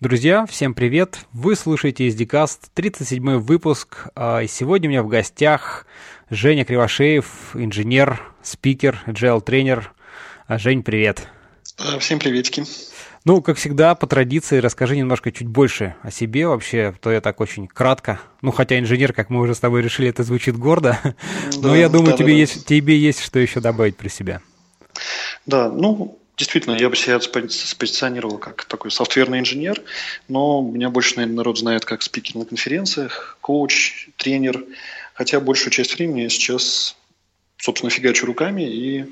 Друзья, всем привет! Вы слушаете SDCast, 37 выпуск. А, и сегодня у меня в гостях Женя Кривошеев, инженер, спикер, agile-тренер. А, Жень, привет! А, всем приветики! Ну, как всегда, по традиции, расскажи немножко чуть больше о себе вообще, то я так очень кратко. Ну, хотя инженер, как мы уже с тобой решили, это звучит гордо. Да, Но я думаю, да, тебе, да. Есть, тебе есть что еще добавить про себя. Да, ну, Действительно, я бы себя спозиционировал как такой софтверный инженер, но меня больше, наверное, народ знает как спикер на конференциях, коуч, тренер. Хотя большую часть времени я сейчас, собственно, фигачу руками, и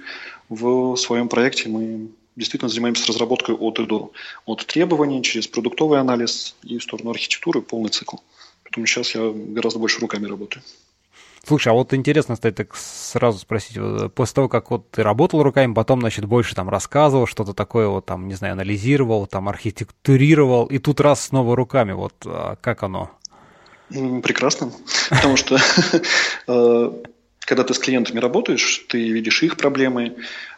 в своем проекте мы действительно занимаемся разработкой от и до. От требований через продуктовый анализ и в сторону архитектуры полный цикл. Поэтому сейчас я гораздо больше руками работаю. Слушай, а вот интересно, кстати, так сразу спросить, после того, как вот ты работал руками, потом, значит, больше там рассказывал, что-то такое вот там, не знаю, анализировал, там архитектурировал, и тут раз снова руками, вот а как оно? Прекрасно, потому что э, когда ты с клиентами работаешь, ты видишь их проблемы,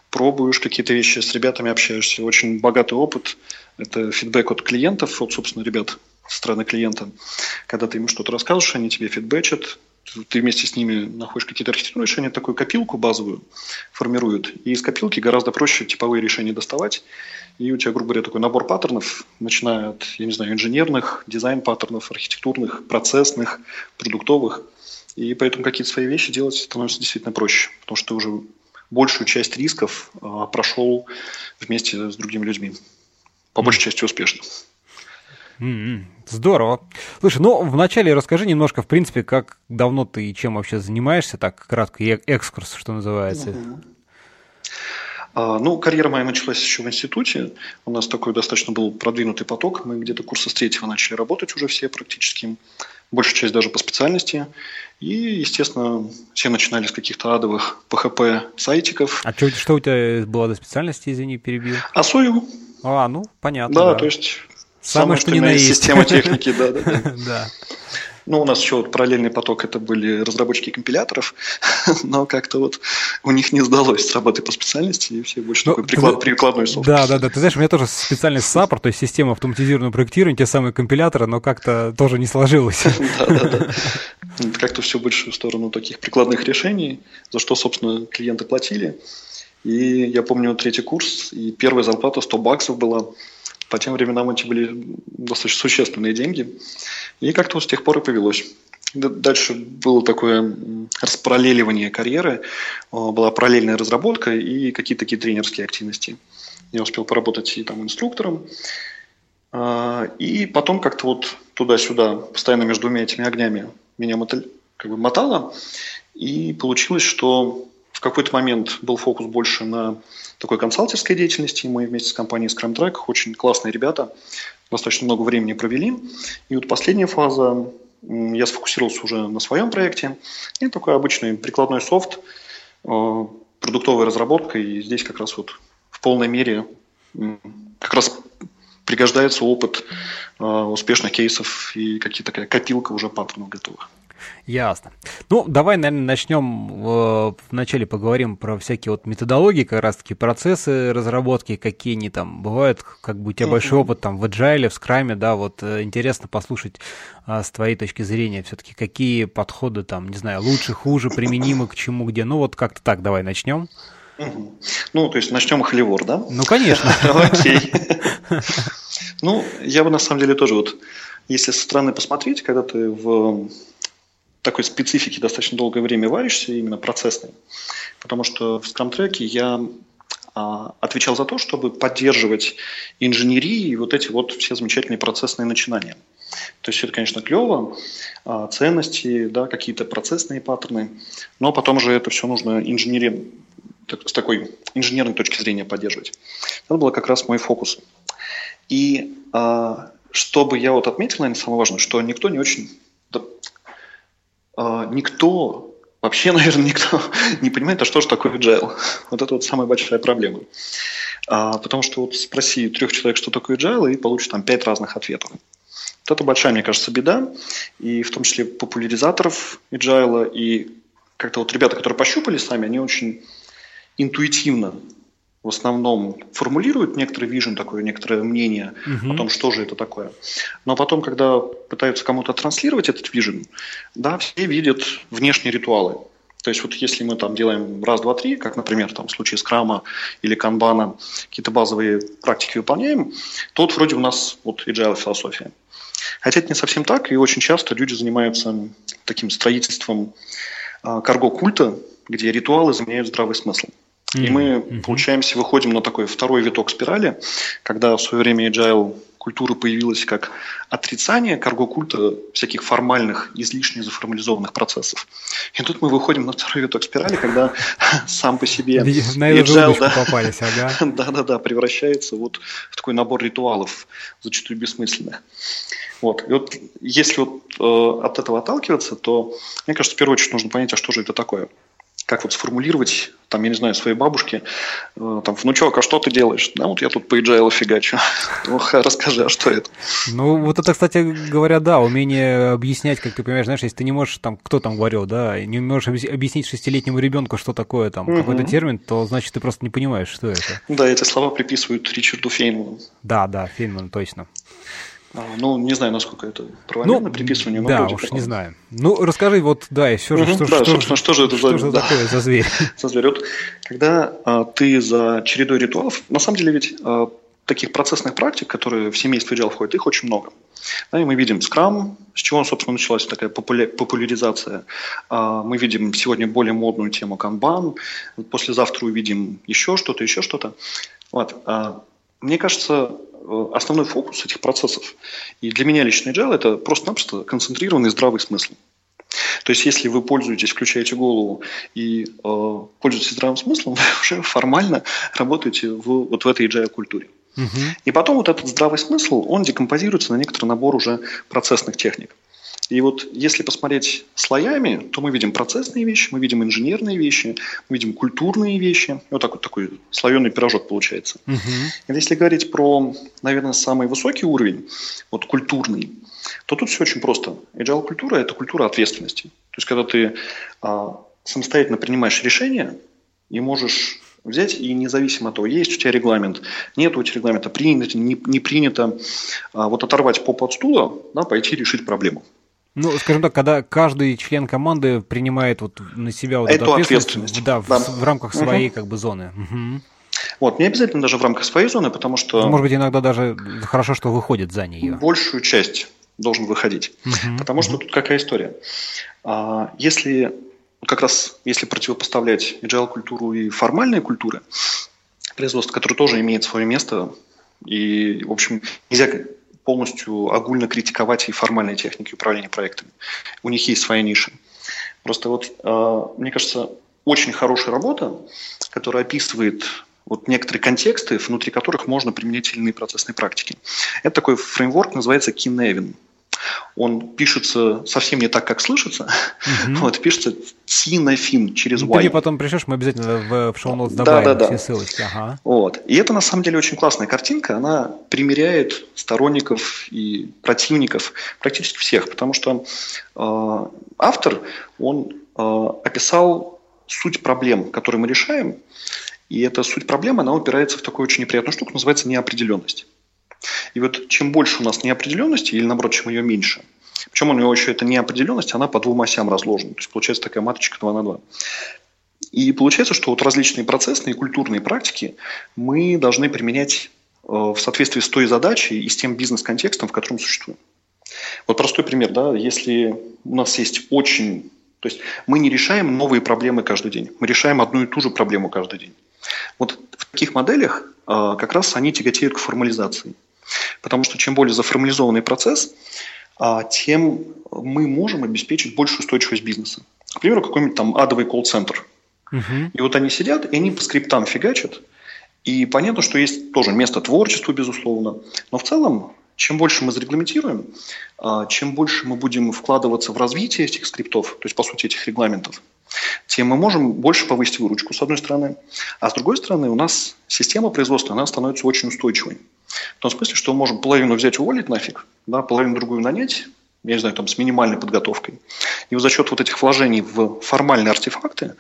пробуешь какие-то вещи, с ребятами общаешься. Очень богатый опыт. Это фидбэк от клиентов, от, собственно, ребят стороны клиента. Когда ты им что-то рассказываешь, они тебе фидбэчат, ты вместе с ними находишь какие-то архитектурные решения, такую копилку базовую формируют. И из копилки гораздо проще типовые решения доставать. И у тебя, грубо говоря, такой набор паттернов, начиная от, я не знаю, инженерных, дизайн-паттернов, архитектурных, процессных, продуктовых. И поэтому какие-то свои вещи делать становится действительно проще, потому что ты уже большую часть рисков а, прошел вместе с другими людьми. По большей части успешно. Mm-hmm. Здорово. Слушай, ну вначале расскажи немножко, в принципе, как давно ты и чем вообще занимаешься, так кратко, экскурс, что называется. Mm-hmm. Ну, карьера моя началась еще в институте. У нас такой достаточно был продвинутый поток. Мы где-то курса с третьего начали работать уже все практически. Большая часть даже по специальности. И, естественно, все начинали с каких-то адовых PHP-сайтиков. А что, что у тебя было до специальности, извини, перебил? А сою. А, ну, понятно. Да, да. то есть Самое, что ни на есть. Система техники, да, да. Да. Ну, у нас еще вот параллельный поток это были разработчики компиляторов, но как-то вот у них не сдалось с работы по специальности, и все больше ну, такой приклад, ты, прикладной софт. Да, да, да. Ты знаешь, у меня тоже специальность SAPR, то есть система автоматизированного проектирования, те самые компиляторы, но как-то тоже не сложилось. Да, да, да. Как-то все больше в сторону таких прикладных решений, за что, собственно, клиенты платили. И я помню третий курс, и первая зарплата 100 баксов была. По тем временам эти были достаточно существенные деньги. И как-то вот с тех пор и повелось. Дальше было такое распараллеливание карьеры, была параллельная разработка и какие-то такие тренерские активности. Я успел поработать и там инструктором, а, и потом как-то вот туда-сюда, постоянно между двумя этими огнями меня мотал, как бы мотало, и получилось, что в какой-то момент был фокус больше на такой консалтинской деятельности. Мы вместе с компанией Scrum Track, очень классные ребята, достаточно много времени провели. И вот последняя фаза, я сфокусировался уже на своем проекте. И такой обычный прикладной софт, э, продуктовая разработка. И здесь как раз вот в полной мере как раз пригождается опыт э, успешных кейсов и какие-то такая копилка уже паттернов готовых. Ясно. Ну, давай, наверное, начнем э, вначале поговорим про всякие вот методологии, как раз-таки процессы разработки, какие они там бывают, как бы у тебя uh-huh. большой опыт там в Agile, в Scrum, да, вот э, интересно послушать а, с твоей точки зрения все-таки, какие подходы там, не знаю, лучше, хуже, применимы к чему, где. Ну, вот как-то так давай начнем. Ну, то есть начнем холивор, да? Ну, конечно. Окей. Ну, я бы на самом деле тоже вот, если со стороны посмотреть, когда ты в такой специфике достаточно долгое время варишься, именно процессной. Потому что в Scrum-треке я а, отвечал за то, чтобы поддерживать инженерии и вот эти вот все замечательные процессные начинания. То есть это, конечно, клево, а, ценности, да, какие-то процессные паттерны, но потом же это все нужно инженерии, с такой инженерной точки зрения поддерживать. Это был как раз мой фокус. И а, чтобы я вот отметил, наверное, самое важное, что никто не очень никто, вообще, наверное, никто не понимает, а что же такое agile. Вот это вот самая большая проблема. А, потому что вот спроси трех человек, что такое agile, и получишь там пять разных ответов. Вот это большая, мне кажется, беда, и в том числе популяризаторов agile, и как-то вот ребята, которые пощупали сами, они очень интуитивно в основном формулируют некоторый вижен, такое некоторое мнение угу. о том, что же это такое. Но потом, когда пытаются кому-то транслировать этот вижен, да, все видят внешние ритуалы. То есть вот если мы там делаем раз, два, три, как, например, там в случае скрама или канбана, какие-то базовые практики выполняем, то вот вроде у нас вот agile философия. Хотя это не совсем так, и очень часто люди занимаются таким строительством а, карго-культа, где ритуалы заменяют здравый смысл. Mm-hmm. И мы, mm-hmm. получаемся, выходим на такой второй виток спирали, когда в свое время agile культура появилась как отрицание карго-культа всяких формальных, излишне заформализованных процессов. И тут мы выходим на второй виток спирали, когда сам по себе на agile, да, попались, ага. да-да-да, превращается вот в такой набор ритуалов, зачастую бессмысленных. Вот. И вот если вот, э, от этого отталкиваться, то, мне кажется, в первую очередь нужно понять, а что же это такое как вот сформулировать, там, я не знаю, своей бабушке, э, там, внучок, а что ты делаешь? Да, вот я тут по agile фигачу. Ну, расскажи, а что это? Ну, вот это, кстати говоря, да, умение объяснять, как ты понимаешь, знаешь, если ты не можешь, там, кто там говорил, да, не можешь объяснить шестилетнему ребенку, что такое там угу. какой-то термин, то значит ты просто не понимаешь, что это. Да, эти слова приписывают Ричарду Фейнману. Да, да, Фейнману, точно. А, ну, не знаю, насколько это правильно ну, приписывание, но Да, уж такого. не знаю. Ну, расскажи, вот, да, же, угу, что, да, что, что же это что за, же да, такое за зверь? за зверь. Вот, когда а, ты за чередой ритуалов, на самом деле ведь а, таких процессных практик, которые в семейство agile входят, их очень много. Да, и мы видим скрам, с чего, собственно, началась такая популя- популяризация. А, мы видим сегодня более модную тему канбан, послезавтра увидим еще что-то, еще что-то. Вот. А, мне кажется, Э, основной фокус этих процессов. И для меня лично agile – это просто-напросто концентрированный здравый смысл. То есть, если вы пользуетесь, включаете голову и э, пользуетесь здравым смыслом, вы уже формально работаете в, вот в этой agile культуре. Угу. И потом вот этот здравый смысл, он декомпозируется на некоторый набор уже процессных техник. И вот если посмотреть слоями, то мы видим процессные вещи, мы видим инженерные вещи, мы видим культурные вещи. Вот так вот такой слоеный пирожок получается. Угу. И если говорить про, наверное, самый высокий уровень, вот культурный, то тут все очень просто. Agile культура – это культура ответственности. То есть, когда ты а, самостоятельно принимаешь решения и можешь взять и независимо от того, есть у тебя регламент, нет у тебя регламента, принято, не, не принято, а, вот оторвать попу от стула, да, пойти решить проблему. Ну, скажем так, когда каждый член команды принимает вот на себя вот эту, эту ответственность, да, да. В, в рамках своей угу. как бы зоны. Угу. Вот, не обязательно даже в рамках своей зоны, потому что... Ну, может быть, иногда даже хорошо, что выходит за нее. Большую часть должен выходить. Угу. Потому что угу. тут какая история? А, если как раз если противопоставлять agile культуру и формальные культуры, производство, которое тоже имеет свое место, и, в общем, нельзя полностью огульно критиковать и формальные техники управления проектами. У них есть своя ниша. Просто вот, э, мне кажется, очень хорошая работа, которая описывает вот некоторые контексты, внутри которых можно применять иные процессные практики. Это такой фреймворк, называется Kinevin он пишется совсем не так, как слышится. Угу. Вот, пишется Тинофин через ну, Y. Ты потом пришлешь, мы обязательно в, в шоу-ноутс добавим да, да, все да. ссылочки. Ага. Вот. И это на самом деле очень классная картинка. Она примеряет сторонников и противников практически всех, потому что э, автор, он э, описал суть проблем, которые мы решаем, и эта суть проблемы, она упирается в такую очень неприятную штуку, называется неопределенность. И вот чем больше у нас неопределенности, или наоборот, чем ее меньше, причем у него еще эта неопределенность, она по двум осям разложена. То есть получается такая маточка 2 на 2. И получается, что вот различные процессные и культурные практики мы должны применять э, в соответствии с той задачей и с тем бизнес-контекстом, в котором существуем. Вот простой пример, да, если у нас есть очень... То есть мы не решаем новые проблемы каждый день, мы решаем одну и ту же проблему каждый день. Вот в таких моделях э, как раз они тяготеют к формализации. Потому что чем более заформализованный процесс, а, тем мы можем обеспечить большую устойчивость бизнеса. К примеру, какой-нибудь там адовый колл-центр. Угу. И вот они сидят, и они по скриптам фигачат. И понятно, что есть тоже место творчеству, безусловно. Но в целом, чем больше мы зарегламентируем, а, чем больше мы будем вкладываться в развитие этих скриптов, то есть, по сути, этих регламентов, тем мы можем больше повысить выручку, с одной стороны. А с другой стороны, у нас система производства, она становится очень устойчивой. В том смысле, что мы можем половину взять уволить нафиг, да, половину другую нанять, я не знаю, там, с минимальной подготовкой. И вот за счет вот этих вложений в формальные артефакты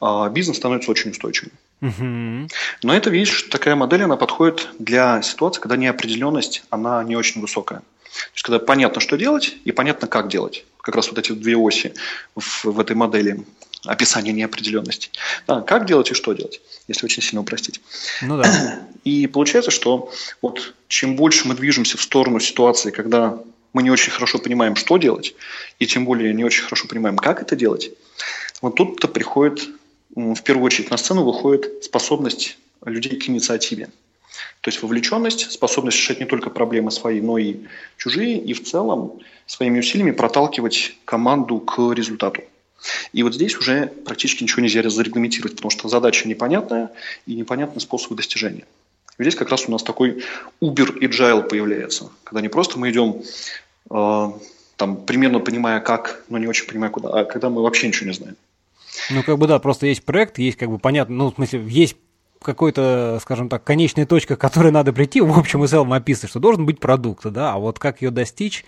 а, бизнес становится очень устойчивым. Угу. Но это, видишь, такая модель, она подходит для ситуации, когда неопределенность, она не очень высокая. То есть, когда понятно, что делать, и понятно, как делать. Как раз вот эти две оси в, в этой модели описания неопределенности. Да, как делать и что делать, если очень сильно упростить. Ну да. И получается, что вот чем больше мы движемся в сторону ситуации, когда мы не очень хорошо понимаем, что делать, и тем более не очень хорошо понимаем, как это делать, вот тут-то приходит, в первую очередь на сцену выходит способность людей к инициативе. То есть вовлеченность, способность решать не только проблемы свои, но и чужие, и в целом своими усилиями проталкивать команду к результату. И вот здесь уже практически ничего нельзя зарегламентировать, потому что задача непонятная и непонятны способы достижения. И здесь как раз у нас такой Uber Agile появляется, когда не просто мы идем э, там примерно понимая как, но не очень понимая куда, а когда мы вообще ничего не знаем. Ну, как бы да, просто есть проект, есть как бы понятно, ну, в смысле, есть какой-то, скажем так, конечная точка, к которой надо прийти, в общем и целом описано, что должен быть продукт, да, а вот как ее достичь,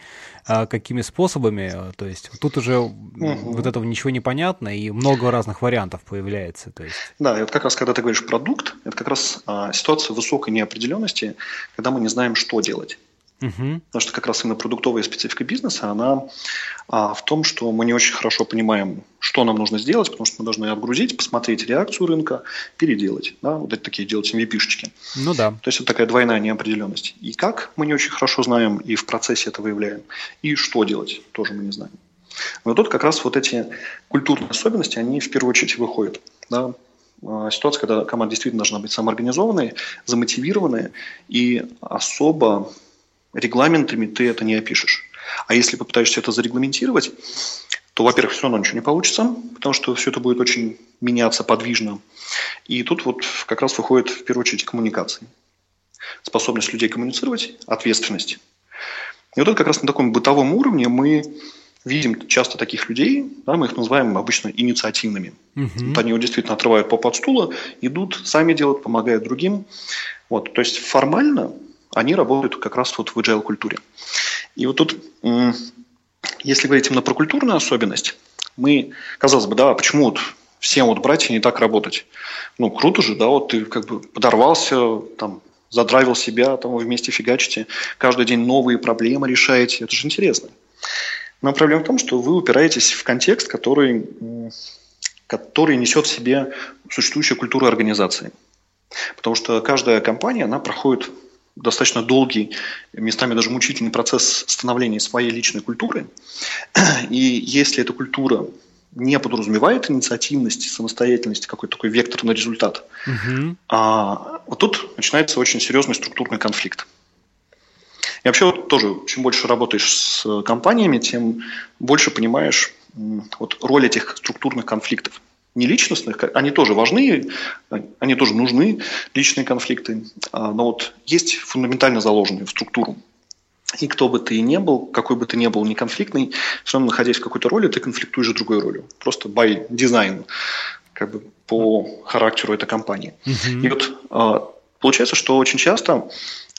а, какими способами, то есть тут уже угу. вот этого ничего не понятно, и много разных вариантов появляется. То есть. Да, и вот как раз, когда ты говоришь продукт, это как раз а, ситуация высокой неопределенности, когда мы не знаем, что делать. Угу. Потому что как раз именно продуктовая специфика бизнеса, она а, в том, что мы не очень хорошо понимаем, что нам нужно сделать, потому что мы должны отгрузить, посмотреть реакцию рынка, переделать. Да? Вот это такие делать MVP-шечки. Ну да. То есть это такая двойная неопределенность. И как мы не очень хорошо знаем, и в процессе это выявляем. И что делать, тоже мы не знаем. Но тут как раз вот эти культурные особенности, они в первую очередь выходят. Да? А, ситуация, когда команда действительно должна быть самоорганизованной, замотивированная и особо регламентами ты это не опишешь. А если попытаешься это зарегламентировать, то, во-первых, все равно ничего не получится, потому что все это будет очень меняться подвижно. И тут вот как раз выходит в первую очередь коммуникации. Способность людей коммуницировать, ответственность. И вот это как раз на таком бытовом уровне мы видим часто таких людей, да, мы их называем обычно инициативными. Угу. Вот они вот действительно отрывают попу от стула, идут, сами делают, помогают другим. Вот, то есть формально они работают как раз вот в agile культуре. И вот тут, если говорить именно про культурную особенность, мы, казалось бы, да, почему вот всем вот братья не так работать? Ну, круто же, да, вот ты как бы подорвался, там, задравил себя, там, вы вместе фигачите, каждый день новые проблемы решаете, это же интересно. Но проблема в том, что вы упираетесь в контекст, который, который несет в себе существующую культуру организации. Потому что каждая компания, она проходит достаточно долгий, местами даже мучительный процесс становления своей личной культуры. И если эта культура не подразумевает инициативность, самостоятельность, какой-то такой вектор на результат, угу. а вот тут начинается очень серьезный структурный конфликт. И вообще вот тоже, чем больше работаешь с компаниями, тем больше понимаешь вот, роль этих структурных конфликтов не личностных, они тоже важны, они тоже нужны, личные конфликты, а, но вот есть фундаментально заложенные в структуру. И кто бы ты ни был, какой бы ты ни был, не конфликтный, все равно находясь в какой-то роли, ты конфликтуешь с другой ролью. Просто by design, как бы по характеру этой компании. Mm-hmm. И вот а, получается, что очень часто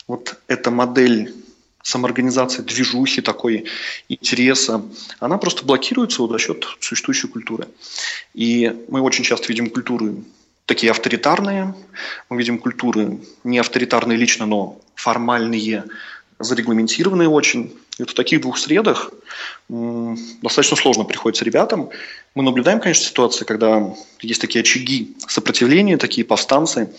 вот эта модель самоорганизации, движухи такой, интереса, она просто блокируется вот за счет существующей культуры. И мы очень часто видим культуры такие авторитарные, мы видим культуры не авторитарные лично, но формальные, зарегламентированные очень. И вот в таких двух средах достаточно сложно приходится ребятам. Мы наблюдаем, конечно, ситуации, когда есть такие очаги сопротивления, такие повстанцы,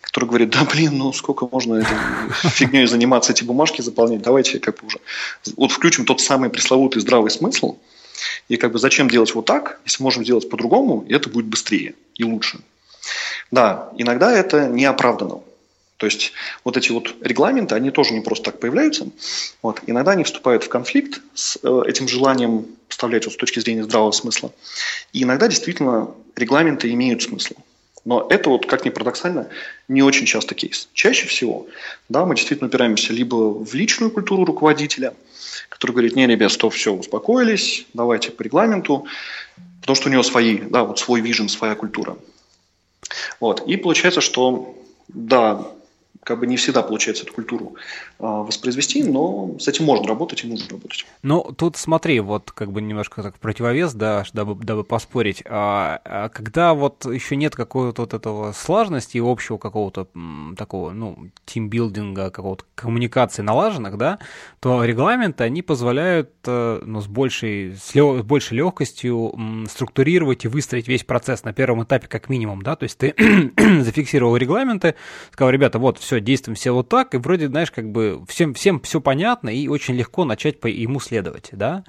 которые говорят, да блин, ну сколько можно этой фигней заниматься, эти бумажки заполнять, давайте как бы уже вот включим тот самый пресловутый здравый смысл, и как бы зачем делать вот так, если можем сделать по-другому, и это будет быстрее и лучше. Да, иногда это не оправдано. То есть вот эти вот регламенты, они тоже не просто так появляются. Вот. Иногда они вступают в конфликт с э, этим желанием поставлять вот с точки зрения здравого смысла. И иногда действительно регламенты имеют смысл. Но это вот, как ни парадоксально, не очень часто кейс. Чаще всего, да, мы действительно упираемся либо в личную культуру руководителя, который говорит, не, ребят, стоп, все, успокоились, давайте по регламенту, потому что у него свои, да, вот свой вижен, своя культура. Вот. И получается, что, да, как бы не всегда получается эту культуру э, воспроизвести, но с этим можно работать и нужно работать. Ну, тут смотри, вот как бы немножко так противовес, да, дабы, дабы поспорить. А, а когда вот еще нет какого-то вот этого сложности и общего какого-то такого, ну, тимбилдинга, какого-то коммуникации налаженных, да, то регламенты, они позволяют, э, ну, с большей, с, лё, с большей легкостью структурировать и выстроить весь процесс на первом этапе как минимум, да, то есть ты зафиксировал регламенты, сказал, ребята, вот, все, действуем все вот так, и вроде, знаешь, как бы всем, всем все понятно, и очень легко начать по ему следовать, да.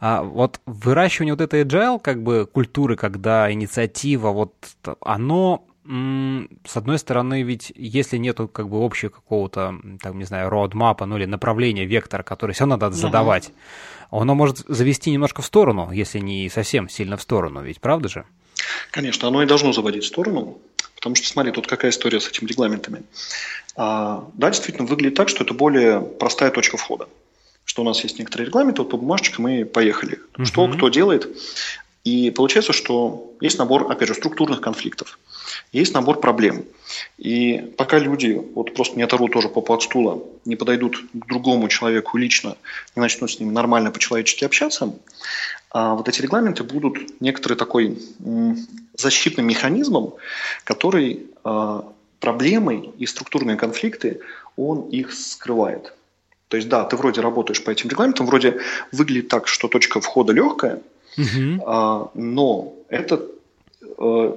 А вот выращивание вот этой agile, как бы, культуры, когда инициатива, вот, оно с одной стороны, ведь если нету как бы общего какого-то, там, не знаю, роадмапа, ну или направления, вектора, который все надо задавать, uh-huh. оно может завести немножко в сторону, если не совсем сильно в сторону, ведь правда же? Конечно, оно и должно заводить в сторону, потому что, смотри, тут какая история с этими регламентами. А, да, действительно, выглядит так, что это более простая точка входа. Что у нас есть некоторые регламенты, вот по бумажечкам мы поехали. Угу. Что кто делает. И получается, что есть набор, опять же, структурных конфликтов. Есть набор проблем. И пока люди вот просто не оторвут тоже по от стула, не подойдут к другому человеку лично, не начнут с ним нормально по-человечески общаться, вот эти регламенты будут некоторый такой защитным механизмом, который а, проблемы и структурные конфликты, он их скрывает. То есть, да, ты вроде работаешь по этим регламентам, вроде выглядит так, что точка входа легкая, угу. но это э,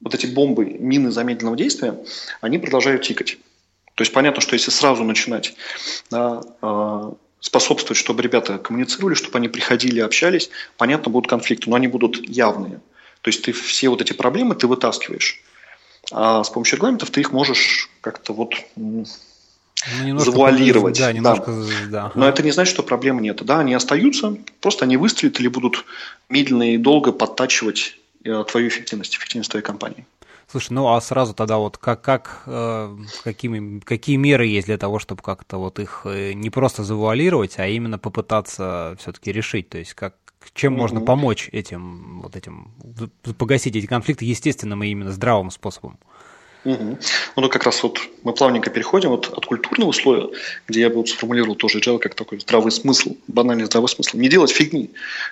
вот эти бомбы, мины замедленного действия, они продолжают тикать. То есть понятно, что если сразу начинать да, способствовать, чтобы ребята коммуницировали, чтобы они приходили, общались, понятно, будут конфликты, но они будут явные. То есть ты все вот эти проблемы ты вытаскиваешь. А с помощью регламентов ты их можешь как-то вот ну, завуалировать. Да, немножко, да. Да. Но это не значит, что проблем нет. Да, они остаются, просто они выстрелят или будут медленно и долго подтачивать э, твою эффективность, эффективность твоей компании. Слушай, ну а сразу тогда вот как, как э, какими, какие меры есть для того, чтобы как-то вот их э, не просто завуалировать, а именно попытаться все-таки решить? То есть как, чем mm-hmm. можно помочь этим, вот этим, погасить эти конфликты естественным и именно здравым способом? Угу. Ну, как раз вот мы плавненько переходим вот от культурного слоя, где я бы вот сформулировал тоже agile как такой здравый смысл, банальный здравый смысл. Не делать фигни,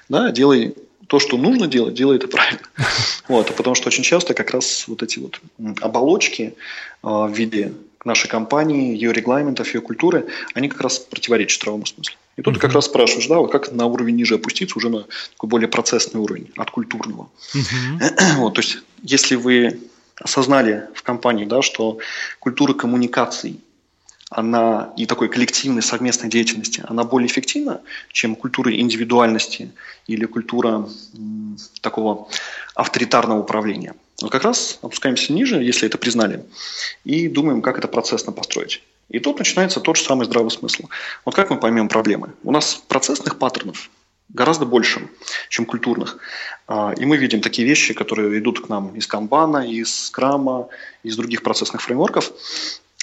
да, делай то, что нужно делать, делай это правильно. Вот, потому что очень часто как раз вот эти вот оболочки а, в виде нашей компании, ее регламентов, ее культуры, они как раз противоречат здравому смыслу. И тут mm-hmm. как раз спрашиваешь, да, вот как на уровень ниже опуститься, уже на такой более процессный уровень, от культурного. Mm-hmm. Вот, то есть, если вы осознали в компании, да, что культура коммуникаций, она и такой коллективной совместной деятельности, она более эффективна, чем культура индивидуальности или культура м, такого авторитарного управления. Но как раз опускаемся ниже, если это признали, и думаем, как это процессно построить. И тут начинается тот же самый здравый смысл. Вот как мы поймем проблемы? У нас процессных паттернов гораздо больше, чем культурных. А, и мы видим такие вещи, которые идут к нам из канбана, из скрама, из других процессных фреймворков.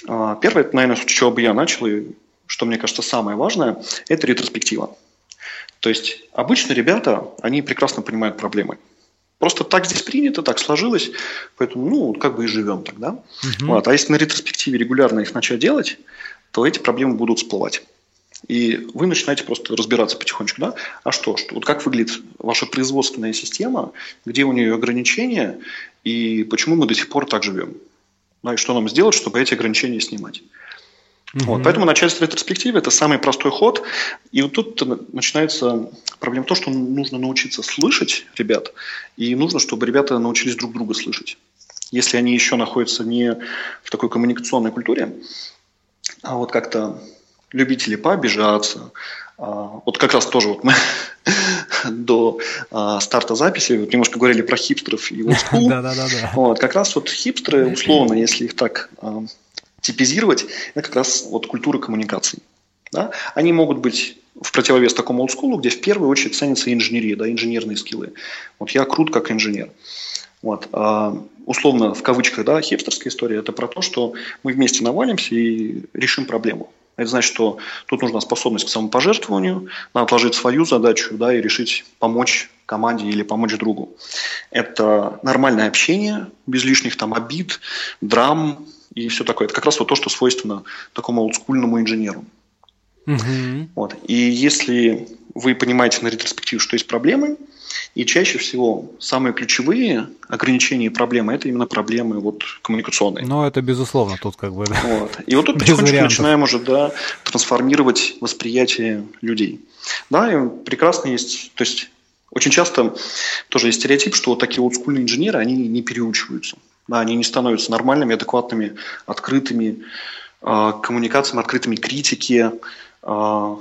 А, первое, это, наверное, с чего бы я начал, и что мне кажется самое важное, это ретроспектива. То есть обычно ребята, они прекрасно понимают проблемы. Просто так здесь принято, так сложилось, поэтому, ну, как бы и живем тогда. Угу. Вот. А если на ретроспективе регулярно их начать делать, то эти проблемы будут всплывать. И вы начинаете просто разбираться потихонечку, да, а что, что вот как выглядит ваша производственная система, где у нее ограничения, и почему мы до сих пор так живем. Да, и что нам сделать, чтобы эти ограничения снимать. Угу. Вот, поэтому начать с ретроспективы – это самый простой ход. И вот тут начинается проблема в том, что нужно научиться слышать ребят, и нужно, чтобы ребята научились друг друга слышать. Если они еще находятся не в такой коммуникационной культуре, а вот как-то любители пообижаться, а, вот как раз тоже вот мы до а, старта записи вот немножко говорили про хипстеров и да, Вот, как раз вот хипстеры, условно, если их так а, типизировать, это как раз вот культура коммуникаций. Да? Они могут быть в противовес такому олдскулу, где в первую очередь ценится инженерия, да, инженерные скиллы. Вот я крут как инженер. Вот. А, условно, в кавычках, да, хипстерская история, это про то, что мы вместе навалимся и решим проблему. Это значит, что тут нужна способность к самопожертвованию, надо отложить свою задачу да, и решить помочь команде или помочь другу. Это нормальное общение, без лишних там обид, драм, и все такое. Это как раз вот то, что свойственно такому олдскульному инженеру. Угу. Вот. И если вы понимаете на ретроспективе, что есть проблемы, и чаще всего самые ключевые ограничения и проблемы – это именно проблемы вот, коммуникационные. Ну, это безусловно тут как бы. Да. Вот. И вот тут потихонечку начинаем уже да, трансформировать восприятие людей. Да, и прекрасно есть, то есть очень часто тоже есть стереотип, что вот такие олдскульные инженеры, они не переучиваются. Да, они не становятся нормальными, адекватными, открытыми э, коммуникациями, открытыми критике, э,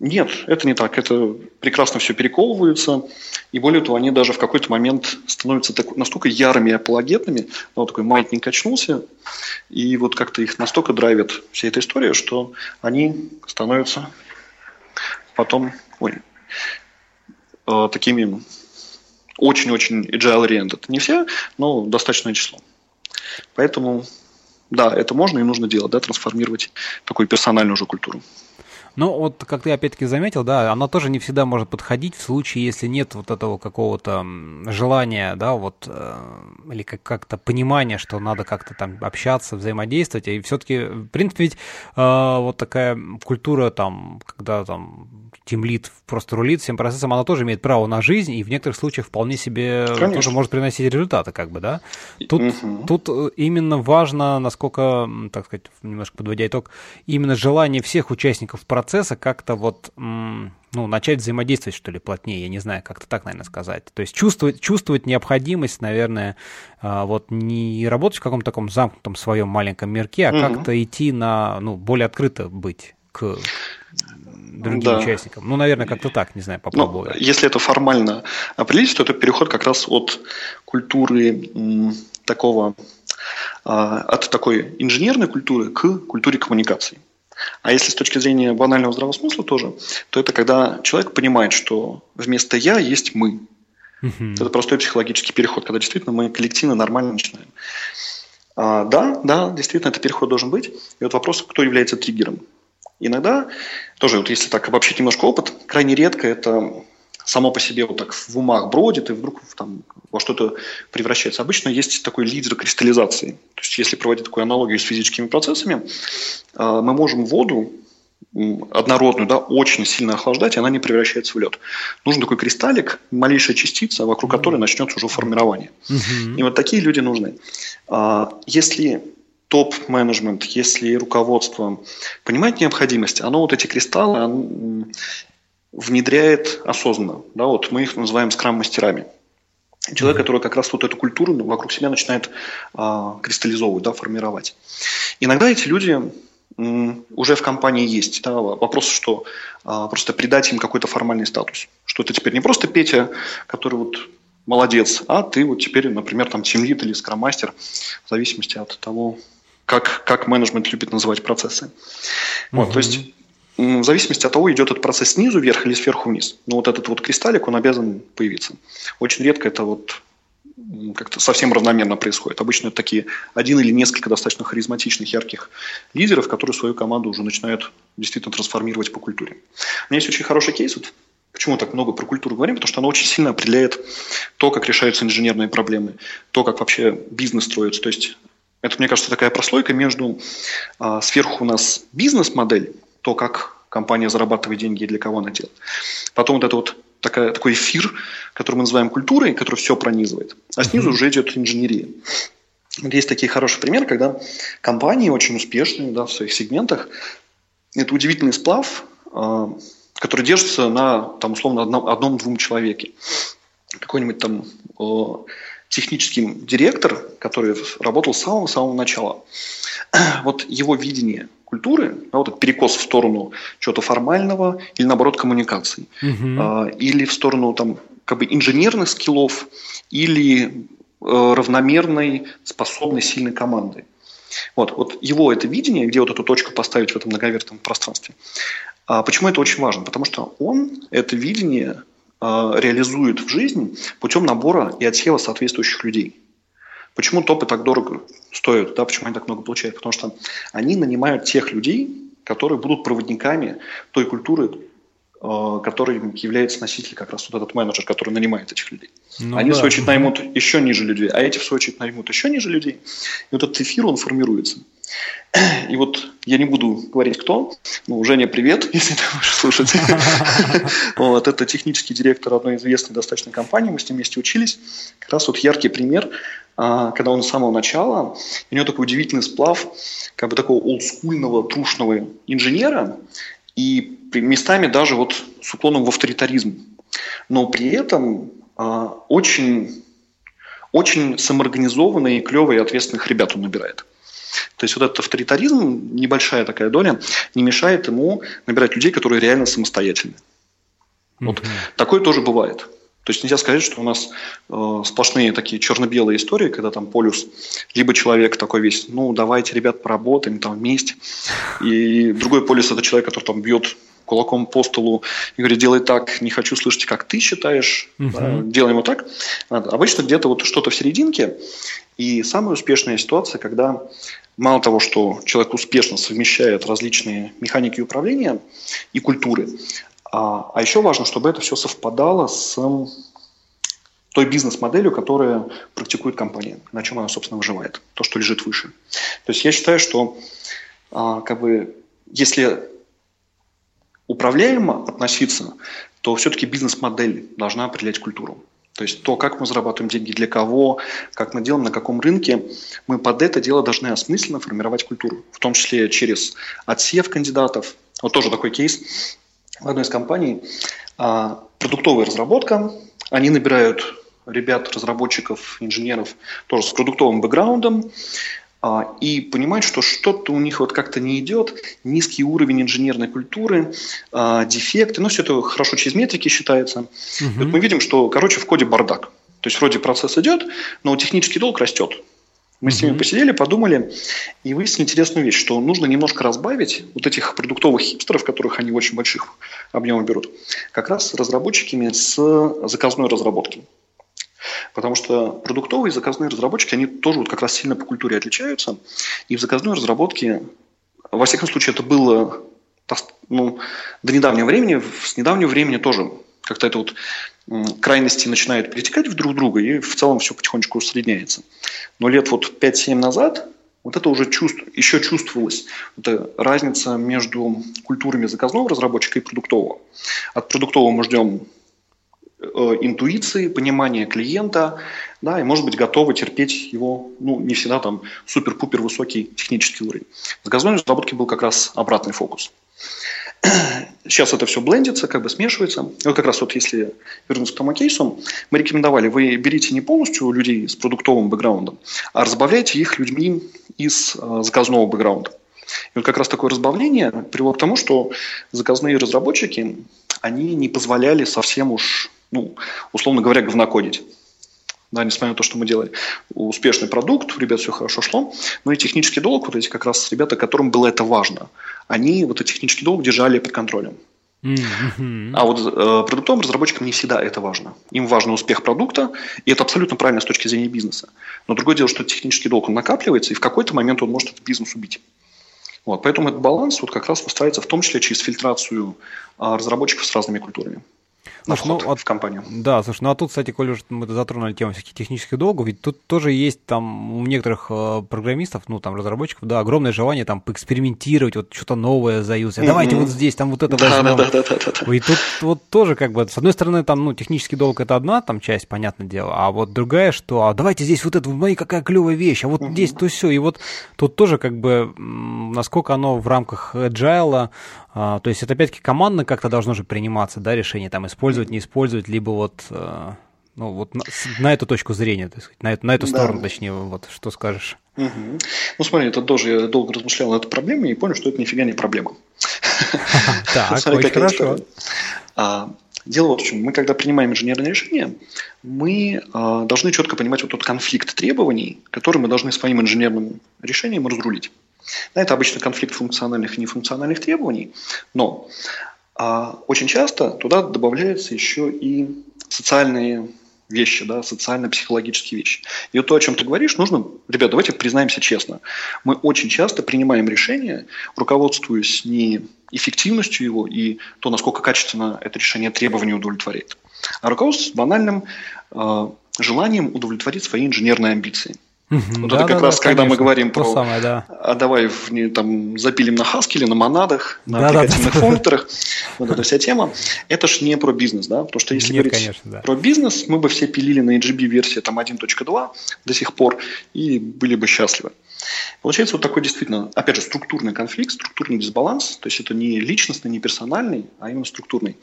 нет, это не так. Это прекрасно все перековывается. И более того, они даже в какой-то момент становятся так, настолько ярыми апологетами, ну, вот такой маятник качнулся, и вот как-то их настолько драйвит вся эта история, что они становятся потом ой, э, такими очень-очень agile-oriented. Не все, но достаточное число. Поэтому, да, это можно и нужно делать, да, трансформировать такую персональную уже культуру. Ну, вот, как ты опять-таки заметил, да, она тоже не всегда может подходить в случае, если нет вот этого какого-то желания, да, вот, э, или как- как-то понимания, что надо как-то там общаться, взаимодействовать. И все-таки, в принципе, ведь э, вот такая культура там, когда там тимлит просто рулит всем процессом, она тоже имеет право на жизнь и в некоторых случаях вполне себе Конечно. тоже может приносить результаты, как бы, да. Тут, угу. тут э, именно важно, насколько, так сказать, немножко подводя итог, именно желание всех участников процесса как-то вот ну, начать взаимодействовать, что ли, плотнее, я не знаю, как-то так, наверное, сказать. То есть чувствовать, чувствовать необходимость, наверное, а, вот не работать в каком-то таком замкнутом своем маленьком мирке, а угу. как-то идти на, ну, более открыто быть к другим да. участникам. Ну, наверное, как-то так, не знаю, попробую. Ну, если это формально определить, то это переход как раз от культуры м, такого, а, от такой инженерной культуры к культуре коммуникации. А если с точки зрения банального здравого смысла тоже, то это когда человек понимает, что вместо «я» есть «мы». Угу. Это простой психологический переход, когда действительно мы коллективно нормально начинаем. А, да, да, действительно, этот переход должен быть. И вот вопрос, кто является триггером. Иногда, тоже вот если так обобщить немножко опыт, крайне редко это само по себе вот так в умах бродит и вдруг там во что-то превращается. Обычно есть такой лидер кристаллизации. То есть если проводить такую аналогию с физическими процессами, э, мы можем воду однородную, да, очень сильно охлаждать, и она не превращается в лед. Нужен такой кристаллик, малейшая частица, вокруг которой начнется уже формирование. И вот такие люди нужны. А, если топ-менеджмент, если руководство понимает необходимость, оно вот эти кристаллы внедряет осознанно. Да, вот мы их называем скрам-мастерами. Человек, который как раз вот эту культуру вокруг себя начинает а, кристаллизовывать, да, формировать. Иногда эти люди уже в компании есть. Да, вопрос, что а, просто придать им какой-то формальный статус. Что это теперь не просто Петя, который вот молодец, а ты вот теперь, например, там тимлит или скроммастер, в зависимости от того, как, как менеджмент любит называть процессы. Uh-huh. Вот, то есть в зависимости от того, идет этот процесс снизу вверх или сверху вниз. Но вот этот вот кристаллик, он обязан появиться. Очень редко это вот как-то совсем равномерно происходит. Обычно это такие один или несколько достаточно харизматичных, ярких лидеров, которые свою команду уже начинают действительно трансформировать по культуре. У меня есть очень хороший кейс. Вот почему так много про культуру говорим? Потому что она очень сильно определяет то, как решаются инженерные проблемы, то, как вообще бизнес строится. То есть это, мне кажется, такая прослойка между а, сверху у нас бизнес-модель, то, как компания зарабатывает деньги и для кого она делает. Потом вот это вот такая, такой эфир, который мы называем культурой, который все пронизывает. А снизу uh-huh. уже идет инженерия. Есть такие хорошие примеры, когда компании очень успешные да, в своих сегментах. Это удивительный сплав, э, который держится на, там, условно, одном, одном-двум человеке. Какой-нибудь там э, технический директор, который работал с самого-самого начала. Вот его видение культуры, да, вот этот перекос в сторону чего-то формального или наоборот коммуникаций, угу. или в сторону там как бы инженерных скиллов, или э, равномерной, способной, сильной команды. Вот, вот его это видение, где вот эту точку поставить в этом многовертом пространстве. А почему это очень важно? Потому что он это видение реализует в жизнь путем набора и отсева соответствующих людей. Почему топы так дорого стоят, да, почему они так много получают? Потому что они нанимают тех людей, которые будут проводниками той культуры, Э, который является носителем как раз вот этот менеджер, который нанимает этих людей. Ну, Они, да. в свою очередь, наймут еще ниже людей, а эти, в свою очередь, наймут еще ниже людей. И вот этот эфир, он формируется. И вот я не буду говорить, кто, ну, Женя, привет, если ты будешь слушать. Вот, это технический директор одной известной достаточно компании, мы с ним вместе учились. Как раз вот яркий пример, а, когда он с самого начала, у него такой удивительный сплав, как бы такого олдскульного, трушного инженера, и местами даже вот с уклоном в авторитаризм. Но при этом а, очень, очень самоорганизованные, клевые и ответственных ребят он набирает. То есть вот этот авторитаризм, небольшая такая доля, не мешает ему набирать людей, которые реально самостоятельны. Вот mm-hmm. такое тоже бывает. То есть нельзя сказать, что у нас э, сплошные такие черно-белые истории, когда там полюс, либо человек такой весь, ну давайте, ребят, поработаем там вместе, и другой полюс это человек, который там бьет кулаком по столу и говорит, делай так, не хочу слышать, как ты считаешь, да, делаем вот так. Обычно где-то вот что-то в серединке, и самая успешная ситуация, когда мало того, что человек успешно совмещает различные механики управления и культуры, а, а еще важно, чтобы это все совпадало с той бизнес-моделью, которая практикует компания, на чем она, собственно, выживает, то, что лежит выше. То есть я считаю, что а, как бы, если управляемо относиться, то все-таки бизнес-модель должна определять культуру. То есть то, как мы зарабатываем деньги, для кого, как мы делаем, на каком рынке, мы под это дело должны осмысленно формировать культуру, в том числе через отсев кандидатов. Вот тоже такой кейс в одной из компаний а, продуктовая разработка. Они набирают ребят, разработчиков, инженеров тоже с продуктовым бэкграундом и понимают, что что-то у них вот как-то не идет, низкий уровень инженерной культуры, а, дефекты, ну все это хорошо через метрики считается. Угу. Вот мы видим, что, короче, в коде бардак. То есть вроде процесс идет, но технический долг растет. Мы с ними посидели, подумали и выяснили интересную вещь, что нужно немножко разбавить вот этих продуктовых хипстеров, которых они в очень больших объемах берут, как раз разработчиками с заказной разработки. Потому что продуктовые и заказные разработчики, они тоже вот как раз сильно по культуре отличаются. И в заказной разработке, во всяком случае, это было ну, до недавнего времени, с недавнего времени тоже как-то это вот крайности начинают перетекать в друг друга, и в целом все потихонечку усредняется. Но лет вот 5-7 назад вот это уже чувств, еще чувствовалось. Это разница между культурами заказного разработчика и продуктового. От продуктового мы ждем интуиции, понимания клиента, да, и, может быть, готовы терпеть его, ну, не всегда там супер-пупер высокий технический уровень. В заказной разработке был как раз обратный фокус. Сейчас это все блендится, как бы смешивается. Вот как раз вот если вернуться к тому кейсу, мы рекомендовали, вы берите не полностью людей с продуктовым бэкграундом, а разбавляйте их людьми из э, заказного бэкграунда. И вот как раз такое разбавление привело к тому, что заказные разработчики, они не позволяли совсем уж, ну, условно говоря, говнокодить да, несмотря на то, что мы делали успешный продукт, у ребят все хорошо шло, но и технический долг, вот эти как раз ребята, которым было это важно, они вот этот технический долг держали под контролем. Mm-hmm. А вот э, продуктовым разработчикам не всегда это важно. Им важен успех продукта, и это абсолютно правильно с точки зрения бизнеса. Но другое дело, что технический долг он накапливается, и в какой-то момент он может этот бизнес убить. Вот, поэтому этот баланс вот как раз выстраивается в том числе через фильтрацию э, разработчиков с разными культурами на ну, в компанию. Да, слушай, ну а тут, кстати, коль уже мы затронули тему всяких технических долгов, ведь тут тоже есть там у некоторых э, программистов, ну там разработчиков, да, огромное желание там поэкспериментировать, вот что-то новое заюзать. Mm-hmm. Давайте вот здесь там вот это возьмем. Да, да, да, да, да. И тут вот тоже как бы, с одной стороны, там, ну, технический долг это одна там часть, понятное дело, а вот другая, что, а давайте здесь вот это, мои какая клевая вещь, а вот mm-hmm. здесь то все. И вот тут тоже как бы, насколько оно в рамках agile а, то есть это опять-таки командно как-то должно же приниматься, да, решение там использовать, не использовать, либо вот, э, ну, вот на, на эту точку зрения, так сказать, на, эту, на эту сторону, да. точнее, вот что скажешь. Угу. Ну, смотри, это тоже я долго размышлял над этой проблемой и понял, что это нифига не проблема. Так, очень хорошо. А, дело вот в чем. Мы, когда принимаем инженерное решение, мы а, должны четко понимать вот тот конфликт требований, который мы должны своим инженерным решением разрулить. Это обычно конфликт функциональных и нефункциональных требований, но а, очень часто туда добавляются еще и социальные вещи, да, социально-психологические вещи. И вот то, о чем ты говоришь, нужно, ребят, давайте признаемся честно. Мы очень часто принимаем решения, руководствуясь не эффективностью его и то, насколько качественно это решение требования удовлетворяет, а руководствуясь банальным э, желанием удовлетворить свои инженерные амбиции – Угу, вот да, это как да, раз, да, когда конечно, мы говорим про, самое, да. а давай в, не, там запилим на Haskell, на монадах, на да, аппликативных да, функторах, вот эта вся тема, это ж не про бизнес, да, потому что если Нет, говорить конечно, да. про бизнес, мы бы все пилили на EGB версии там 1.2 до сих пор и были бы счастливы. Получается вот такой действительно, опять же, структурный конфликт, структурный дисбаланс, то есть это не личностный, не персональный, а именно структурный.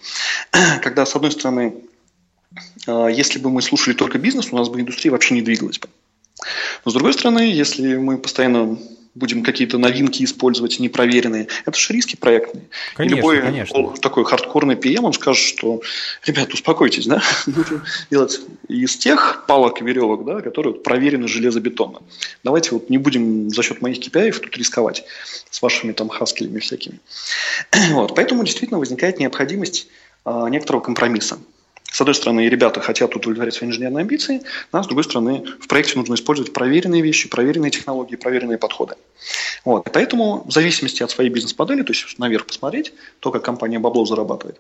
Когда, с одной стороны, а, если бы мы слушали только бизнес, у нас бы индустрия вообще не двигалась бы. Но с другой стороны, если мы постоянно будем какие-то новинки использовать непроверенные, это же риски проектные. Конечно, И любой конечно. такой хардкорный PM, он скажет, что, ребят, успокойтесь, да, будем делать из тех палок и веревок, да, которые проверены железобетонно. Давайте вот не будем за счет моих KPI тут рисковать с вашими там хаскелями всякими. Вот, поэтому действительно возникает необходимость а, некоторого компромисса с одной стороны, ребята хотят удовлетворять свои инженерные амбиции, а с другой стороны, в проекте нужно использовать проверенные вещи, проверенные технологии, проверенные подходы. Вот. Поэтому, в зависимости от своей бизнес-модели, то есть наверх посмотреть, то, как компания бабло зарабатывает,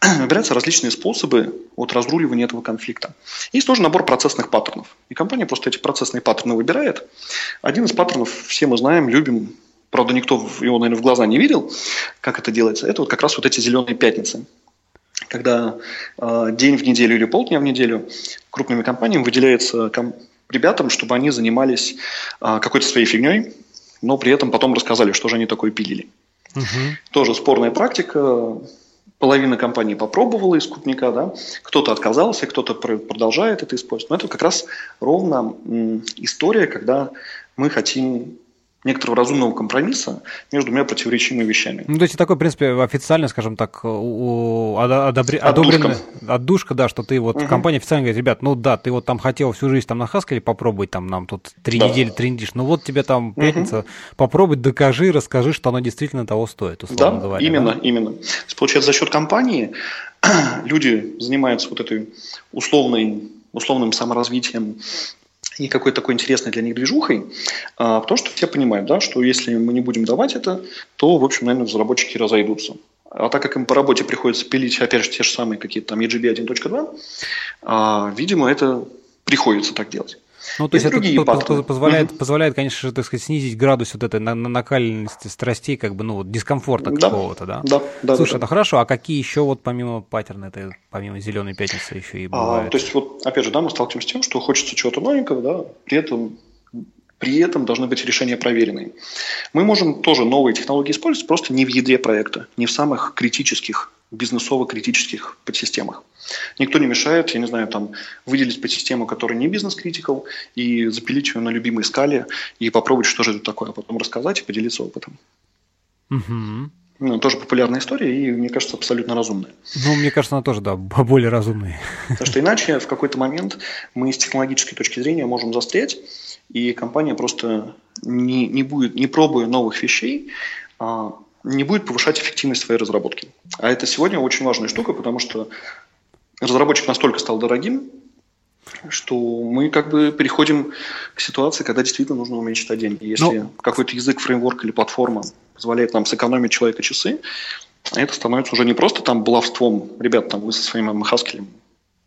выбираются различные способы от разруливания этого конфликта. Есть тоже набор процессных паттернов. И компания просто эти процессные паттерны выбирает. Один из паттернов все мы знаем, любим, правда, никто его, наверное, в глаза не видел, как это делается. Это вот как раз вот эти зеленые пятницы когда э, день в неделю или полдня в неделю крупными компаниями выделяется ком- ребятам, чтобы они занимались э, какой-то своей фигней, но при этом потом рассказали, что же они такое пилили. Угу. Тоже спорная практика. Половина компаний попробовала из крупника, да? кто-то отказался, кто-то продолжает это использовать. Но это как раз ровно история, когда мы хотим некоторого разумного компромисса между двумя противоречивыми вещами. Ну, то есть такой, в принципе, официально, скажем так, одобри... одобренная отдушка, да, что ты вот угу. компания официально говорит, ребят, ну да, ты вот там хотел всю жизнь там на Хаскеле попробовать, там нам тут три да. недели трендишь, ну вот тебе там пятница, угу. попробуй, докажи, расскажи, что оно действительно того стоит, условно да, говоря. Именно, да? именно. Получается, за счет компании люди занимаются вот этой условной условным саморазвитием и какой-то такой интересной для них движухой, а, потому что все понимают, да, что если мы не будем давать это, то, в общем, наверное, разработчики разойдутся. А так как им по работе приходится пилить, опять же, те же самые какие-то там EGB 1.2, а, видимо, это приходится так делать. Ну, то есть, есть это то, позволяет, угу. позволяет, конечно же, так сказать, снизить градус вот этой накаленности страстей, как бы, ну, вот, дискомфорта да, какого-то, да? Да, да. Слушай, да, ну хорошо, а какие еще вот помимо паттерна, это помимо зеленой пятницы еще и бывают? А, то есть, вот, опять же, да, мы сталкиваемся с тем, что хочется чего-то новенького, да, при этом при этом должны быть решения проверенные. Мы можем тоже новые технологии использовать, просто не в ядре проекта, не в самых критических, бизнесово-критических подсистемах. Никто не мешает, я не знаю, там, выделить подсистему, которая не бизнес-критикал, и запилить ее на любимой скале, и попробовать, что же это такое, а потом рассказать и поделиться опытом. Угу. Ну, тоже популярная история и, мне кажется, абсолютно разумная. Ну, мне кажется, она тоже, да, более разумная. Потому что иначе в какой-то момент мы с технологической точки зрения можем застрять, и компания просто не, не будет, не пробуя новых вещей, а, не будет повышать эффективность своей разработки. А это сегодня очень важная штука, потому что разработчик настолько стал дорогим, что мы как бы переходим к ситуации, когда действительно нужно уменьшить деньги. Если ну, какой-то язык, фреймворк или платформа позволяет нам сэкономить человека часы, это становится уже не просто там баловством, ребят, там вы со своим Хаскелем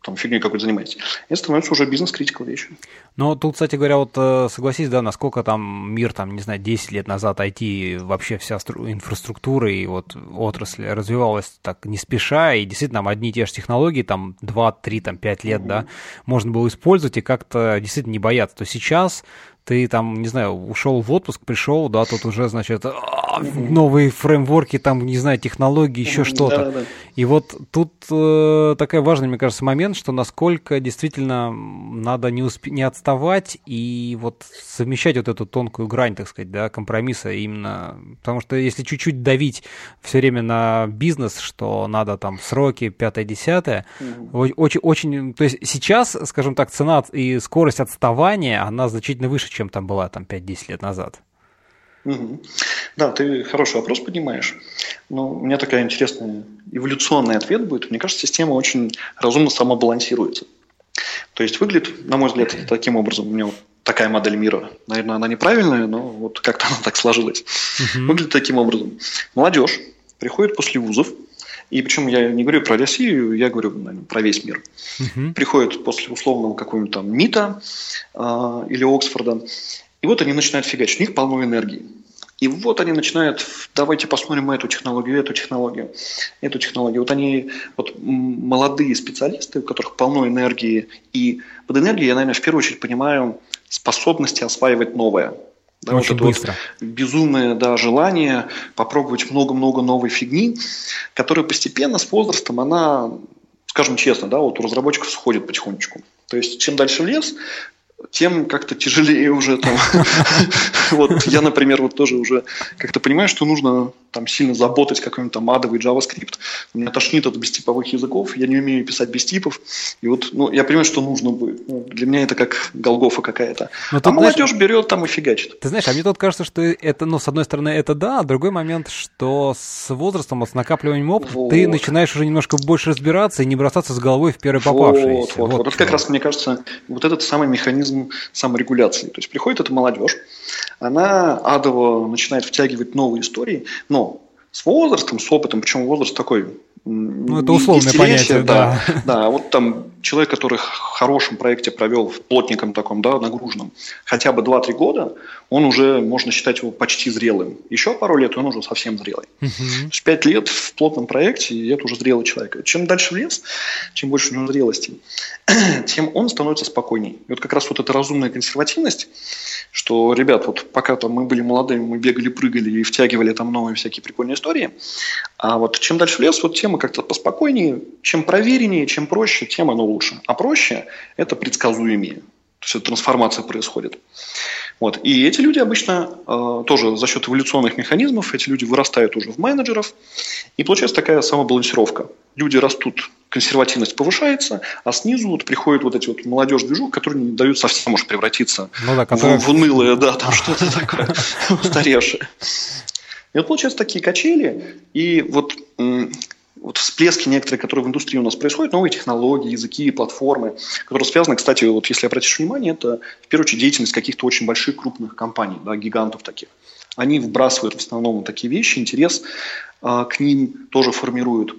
там фигней какой-то занимаетесь. Это становится уже бизнес-критикал вещью. Ну, тут, кстати говоря, вот э, согласись, да, насколько там мир, там, не знаю, 10 лет назад IT, вообще вся инфраструктура и вот отрасль развивалась так не спеша, и действительно там одни и те же технологии, там 2, 3, там 5 лет, mm-hmm. да, можно было использовать и как-то действительно не бояться. То сейчас ты там, не знаю, ушел в отпуск, пришел, да, тут уже, значит, а, новые фреймворки, там, не знаю, технологии, еще что-то. Да, да. И вот тут э, такой важный, мне кажется, момент, что насколько действительно надо не, усп... не отставать и вот совмещать вот эту тонкую грань, так сказать, да, компромисса именно, потому что если чуть-чуть давить все время на бизнес, что надо там сроки, пятое-десятое, mm очень, очень, то есть сейчас, скажем так, цена и скорость отставания, она значительно выше, чем там была там 5-10 лет назад. Да, ты хороший вопрос поднимаешь. Но у меня такая интересная эволюционный ответ будет. Мне кажется, система очень разумно самобалансируется. То есть выглядит, на мой взгляд, таким образом. У меня вот такая модель мира. Наверное, она неправильная, но вот как-то она так сложилась. Выглядит таким образом. Молодежь приходит после вузов, и причем я не говорю про Россию, я говорю наверное, про весь мир. Uh-huh. Приходят после условного какого-нибудь там МИТа э, или Оксфорда, и вот они начинают фигачить. У них полно энергии. И вот они начинают, давайте посмотрим эту технологию, эту технологию, эту технологию. Вот они, вот молодые специалисты, у которых полно энергии, и под энергией я, наверное, в первую очередь понимаю способности осваивать новое. Да, Очень вот быстро. Вот безумное да, желание попробовать много-много новой фигни, которая постепенно с возрастом, она, скажем честно, да, вот у разработчиков сходит потихонечку. То есть чем дальше в лес, тем как-то тяжелее уже там. Вот я, например, вот тоже уже как-то понимаю, что нужно там сильно заботать какой-нибудь там адовый JavaScript. Меня тошнит от бестиповых языков, я не умею писать без типов. И вот, ну, я понимаю, что нужно будет. Ну, для меня это как Голгофа какая-то. Но а молодежь знаешь, берет там и фигачит. Ты знаешь, а мне тут кажется, что это, ну, с одной стороны, это да, а другой момент, что с возрастом, вот с накапливанием опыта, вот. ты начинаешь уже немножко больше разбираться и не бросаться с головой в первый попавшийся. Вот, вот, вот. вот. Это как раз, мне кажется, вот этот самый механизм саморегуляции. То есть приходит эта молодежь, она адово начинает втягивать новые истории, но с возрастом, с опытом, причем возраст такой ну, это условное понятие, да. Да, да, вот там человек, который в хорошем проекте провел, в плотником таком, да, нагруженном, хотя бы 2-3 года, он уже, можно считать его почти зрелым. Еще пару лет, он уже совсем зрелый. Угу. То есть 5 лет в плотном проекте, и это уже зрелый человек. Чем дальше в лес, чем больше у него зрелости, тем он становится спокойней. И вот как раз вот эта разумная консервативность, что, ребят, вот пока там мы были молодыми, мы бегали, прыгали и втягивали там новые всякие прикольные истории, а вот чем дальше в лес, вот тем мы как-то поспокойнее, чем провереннее, чем проще, тем оно лучше. А проще – это предсказуемее. То есть трансформация происходит. Вот. И эти люди обычно э, тоже за счет эволюционных механизмов, эти люди вырастают уже в менеджеров, и получается такая самобалансировка. Люди растут, консервативность повышается, а снизу вот приходят вот эти вот молодежь движух, которые не дают совсем уж превратиться ну, да, которые... в, в унылое, да, там что-то такое устаревшее. И вот получаются такие качели, и вот вот всплески некоторые, которые в индустрии у нас происходят, новые технологии, языки, платформы, которые связаны, кстати, вот если обратишь внимание, это в первую очередь деятельность каких-то очень больших крупных компаний, да, гигантов таких. Они вбрасывают в основном такие вещи, интерес а, к ним тоже формируют.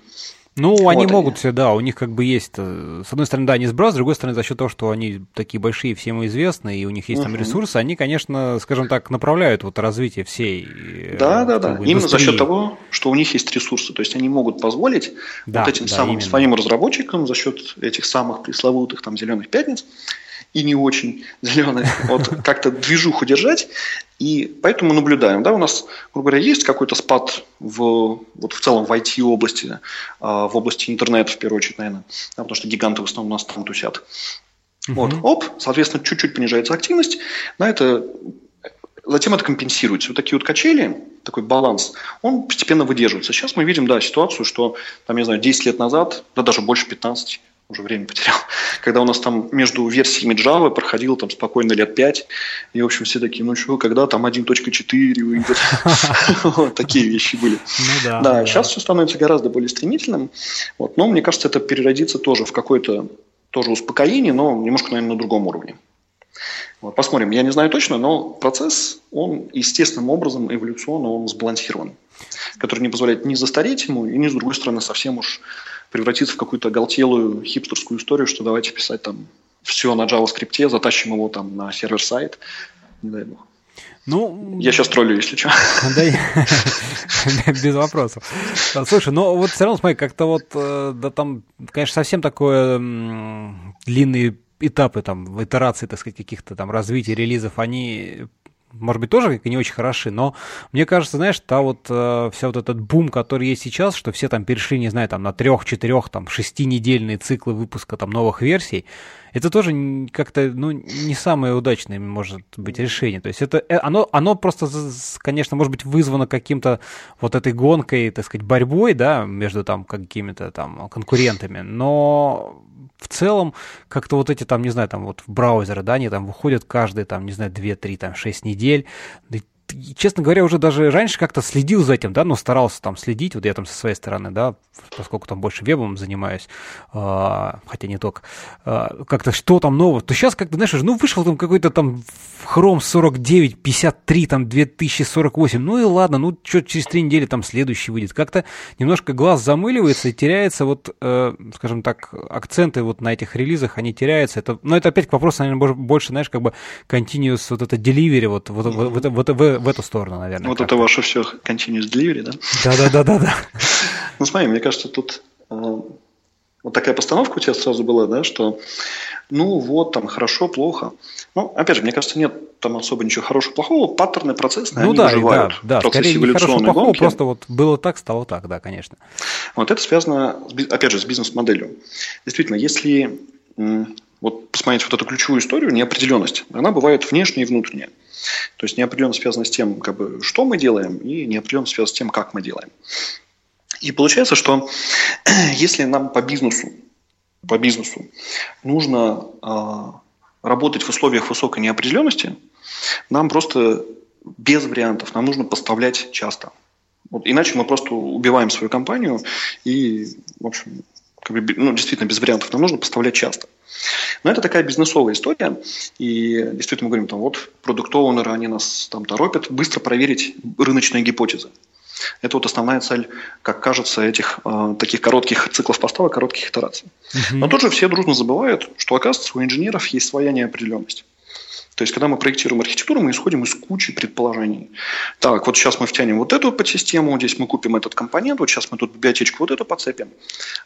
Ну, вот они могут все, да, у них как бы есть, э, с одной стороны, да, они сброс, с другой стороны, за счет того, что они такие большие, всем известны, и у них есть uh-huh. там ресурсы, они, конечно, скажем так, направляют вот развитие всей э, Да, да, да, именно за счет того, что у них есть ресурсы, то есть они могут позволить да, вот этим да, самым именно. своим разработчикам за счет этих самых пресловутых там зеленых пятниц и не очень зеленых, вот как-то движуху держать, и поэтому мы наблюдаем, да, у нас, грубо говоря, есть какой-то спад в, вот в целом в IT-области, а, в области интернета, в первую очередь, наверное, да, потому что гиганты в основном у нас там тусят. Uh-huh. Вот, оп, соответственно, чуть-чуть понижается активность, да, это затем это компенсируется. Вот такие вот качели, такой баланс, он постепенно выдерживается. Сейчас мы видим, да, ситуацию, что, там, я знаю, 10 лет назад, да даже больше 15, уже время потерял, когда у нас там между версиями Java проходило там спокойно лет 5, и, в общем, все такие, ну что, когда там 1.4 выйдет, такие вещи были. Ну да, сейчас все становится гораздо более стремительным, но мне кажется, это переродится тоже в какое-то тоже успокоение, но немножко, наверное, на другом уровне. Вот, посмотрим, я не знаю точно, но процесс, он естественным образом, эволюционно, он сбалансирован, который не позволяет ни застареть ему, и ни, с другой стороны, совсем уж превратиться в какую-то оголтелую хипстерскую историю, что давайте писать там все на JavaScript, затащим его там на сервер-сайт, не дай бог. Ну, я сейчас троллю, если что. Да, без вопросов. Слушай, ну вот все равно, смотри, как-то вот, э, да там, конечно, совсем такое длинные этапы там, итерации, так сказать, каких-то там развития релизов, они может быть, тоже не очень хороши, но мне кажется, знаешь, та вот э, вся вот этот бум, который есть сейчас, что все там перешли, не знаю, там на трех, четырех, там шестинедельные циклы выпуска там новых версий, это тоже как-то, ну, не самое удачное может быть решение. То есть это, э, оно, оно просто, конечно, может быть вызвано каким-то вот этой гонкой, так сказать, борьбой, да, между там какими-то там конкурентами, но в целом как-то вот эти там, не знаю, там вот браузеры, да, они там выходят каждые там, не знаю, 2, 3, там 6 недель, честно говоря, уже даже раньше как-то следил за этим, да, но старался там следить, вот я там со своей стороны, да, поскольку там больше вебом занимаюсь, а, хотя не только, а, как-то что там нового, то сейчас как-то, знаешь, ну вышел там какой-то там Chrome 49, 53, там 2048, ну и ладно, ну что через три недели там следующий выйдет. Как-то немножко глаз замыливается и теряется вот, э, скажем так, акценты вот на этих релизах, они теряются. Это, но это опять к вопросу, наверное, больше, знаешь, как бы continuous вот это delivery вот, вот, mm-hmm. вот, вот, вот в, эту сторону, наверное. Вот это ваше все continuous delivery, да? Да-да-да-да. Ну смотри, мне кажется, тут э, вот такая постановка у тебя сразу была, да, что ну вот, там хорошо, плохо. Ну, опять же, мне кажется, нет там особо ничего хорошего, плохого. Паттерны процессные, ну, они да, выживают. Да, да, скорее не хорошо, плохого, гонки. просто вот было так, стало так, да, конечно. Вот это связано, опять же, с бизнес-моделью. Действительно, если вот посмотреть вот эту ключевую историю, неопределенность, она бывает внешняя и внутренняя. То есть неопределенность связана с тем, как бы, что мы делаем, и неопределенность связана с тем, как мы делаем. И получается, что если нам по бизнесу, по бизнесу нужно э, работать в условиях высокой неопределенности, нам просто без вариантов, нам нужно поставлять часто. Вот, иначе мы просто убиваем свою компанию и, в общем, как бы, ну, действительно без вариантов, нам нужно поставлять часто. Но это такая бизнесовая история, и действительно мы говорим, там, вот продукт-оунеры, они нас там торопят быстро проверить рыночные гипотезы. Это вот основная цель, как кажется, этих э, таких коротких циклов поставок, коротких итераций. Угу. Но тут же все дружно забывают, что, оказывается, у инженеров есть своя неопределенность. То есть, когда мы проектируем архитектуру, мы исходим из кучи предположений. Так, вот сейчас мы втянем вот эту подсистему, здесь мы купим этот компонент, вот сейчас мы тут библиотечку вот эту подцепим.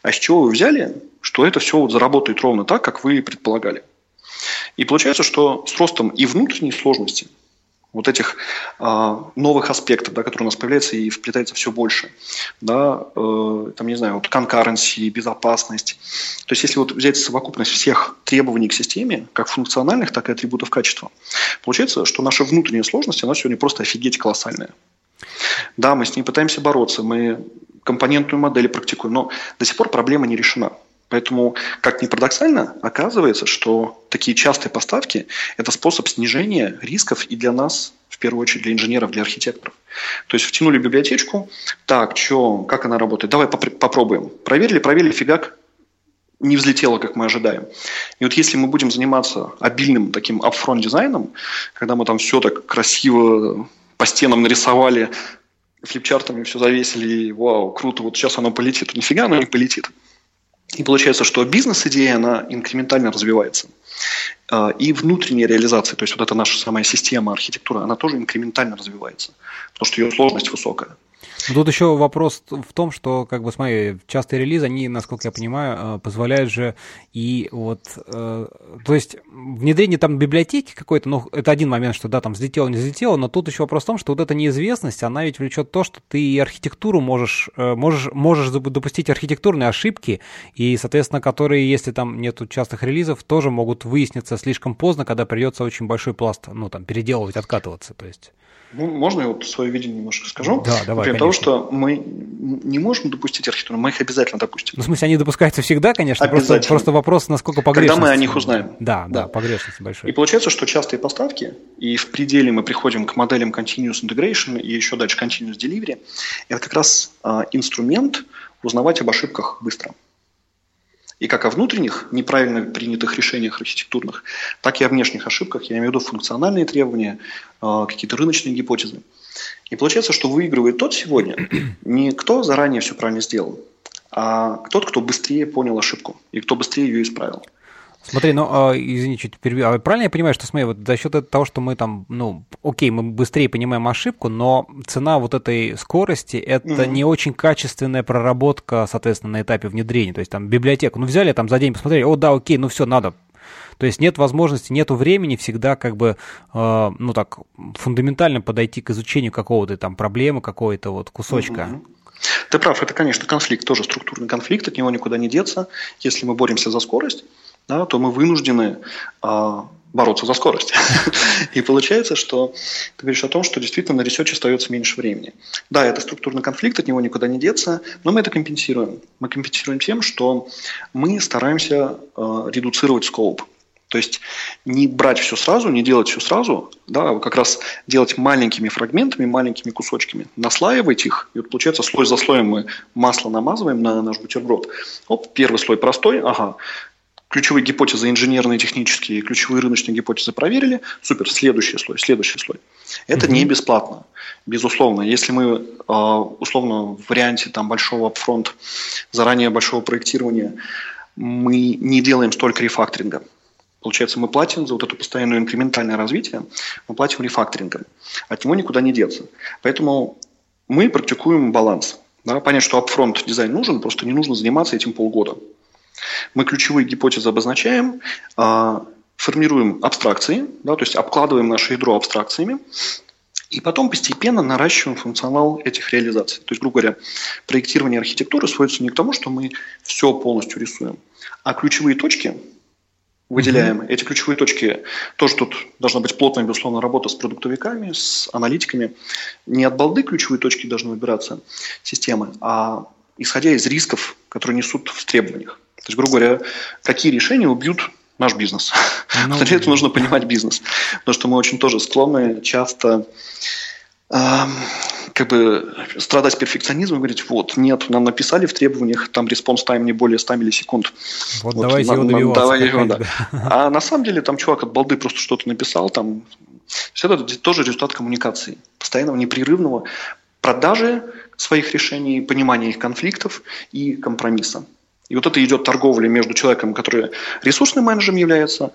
А с чего вы взяли, что это все вот заработает ровно так, как вы предполагали? И получается, что с ростом и внутренней сложности – вот этих а, новых аспектов, да, которые у нас появляются и вплетается все больше, да, э, там, не знаю, вот concurrency, безопасность. То есть, если вот взять совокупность всех требований к системе, как функциональных, так и атрибутов качества, получается, что наша внутренняя сложность, она сегодня просто офигеть колоссальная. Да, мы с ней пытаемся бороться, мы компонентную модель практикуем, но до сих пор проблема не решена. Поэтому, как ни парадоксально, оказывается, что такие частые поставки – это способ снижения рисков и для нас, в первую очередь для инженеров, для архитекторов. То есть втянули библиотечку, так, что, как она работает, давай попробуем. Проверили, проверили, фигак, не взлетело, как мы ожидаем. И вот если мы будем заниматься обильным таким upfront дизайном, когда мы там все так красиво по стенам нарисовали, флипчартами все завесили, и вау, круто, вот сейчас оно полетит. Нифига оно не полетит. И получается, что бизнес-идея, она инкрементально развивается. А, и внутренняя реализация, то есть вот эта наша самая система, архитектура, она тоже инкрементально развивается, потому что ее сложность высокая. Ну, тут еще вопрос в том, что, как бы, смотри, частые релизы, они, насколько я понимаю, э, позволяют же и вот, э, то есть внедрение там библиотеки какой-то, ну, это один момент, что да, там взлетело, не взлетело, но тут еще вопрос в том, что вот эта неизвестность, она ведь влечет то, что ты и архитектуру можешь, э, можешь, можешь допустить архитектурные ошибки, и, соответственно, которые, если там нету частых релизов, тоже могут выясниться слишком поздно, когда придется очень большой пласт, ну, там, переделывать, откатываться, то есть... Ну, можно я вот свое видение немножко скажу? Да, давай, Например, того, что мы не можем допустить архитектуру, мы их обязательно допустим. Ну, в смысле, они допускаются всегда, конечно, просто, просто вопрос, насколько погрешность. Когда мы о них узнаем. Да, да, да, погрешность большая. И получается, что частые поставки, и в пределе мы приходим к моделям Continuous Integration и еще дальше Continuous Delivery, это как раз а, инструмент узнавать об ошибках быстро и как о внутренних неправильно принятых решениях архитектурных, так и о внешних ошибках, я имею в виду функциональные требования, а, какие-то рыночные гипотезы. И получается, что выигрывает тот сегодня, не кто заранее все правильно сделал, а тот, кто быстрее понял ошибку и кто быстрее ее исправил. Смотри, ну, а, извини, чуть перебью. А правильно я понимаю, что, смотри, вот за счет того, что мы там, ну, окей, мы быстрее понимаем ошибку, но цена вот этой скорости – это mm-hmm. не очень качественная проработка, соответственно, на этапе внедрения. То есть там библиотеку, ну, взяли там за день, посмотрели, о, да, окей, ну все, надо. То есть нет возможности, нету времени всегда как бы, э, ну так, фундаментально подойти к изучению какого-то там проблемы, какого-то вот кусочка. Mm-hmm. Ты прав, это, конечно, конфликт, тоже структурный конфликт, от него никуда не деться. Если мы боремся за скорость, да, то мы вынуждены а, бороться за скорость. И получается, что ты говоришь о том, что действительно на research остается меньше времени. Да, это структурный конфликт, от него никуда не деться, но мы это компенсируем. Мы компенсируем тем, что мы стараемся э, редуцировать scope. То есть не брать все сразу, не делать все сразу, да, а как раз делать маленькими фрагментами, маленькими кусочками, наслаивать их, и вот получается слой за слоем мы масло намазываем на наш бутерброд. Оп, первый слой простой, ага, ключевые гипотезы инженерные, технические, ключевые рыночные гипотезы проверили, супер, следующий слой, следующий слой. Это mm-hmm. не бесплатно, безусловно. Если мы, а, условно, в варианте там, большого апфронт, заранее большого проектирования, мы не делаем столько рефакторинга, Получается, мы платим за вот это постоянное инкрементальное развитие, мы платим рефакторингом. От него никуда не деться. Поэтому мы практикуем баланс. Да, понять, что upfront дизайн нужен, просто не нужно заниматься этим полгода. Мы ключевые гипотезы обозначаем, а, формируем абстракции, да, то есть обкладываем наше ядро абстракциями, и потом постепенно наращиваем функционал этих реализаций. То есть, грубо говоря, проектирование архитектуры сводится не к тому, что мы все полностью рисуем, а ключевые точки выделяем. Mm-hmm. Эти ключевые точки, тоже тут должна быть плотная, безусловно, работа с продуктовиками, с аналитиками. Не от балды ключевые точки должны выбираться системы, а исходя из рисков, которые несут в требованиях. То есть, грубо говоря, какие решения убьют наш бизнес. Ну, Для этого нужно понимать бизнес. Потому что мы очень тоже склонны часто как бы страдать перфекционизмом и говорить, вот, нет, нам написали в требованиях, там response time не более 100 миллисекунд. Вот, вот давайте его добиваться. Давай его, да. А на самом деле там чувак от балды просто что-то написал, там, все это тоже результат коммуникации, постоянного непрерывного продажи своих решений, понимания их конфликтов и компромисса. И вот это идет торговля между человеком, который ресурсным менеджером является,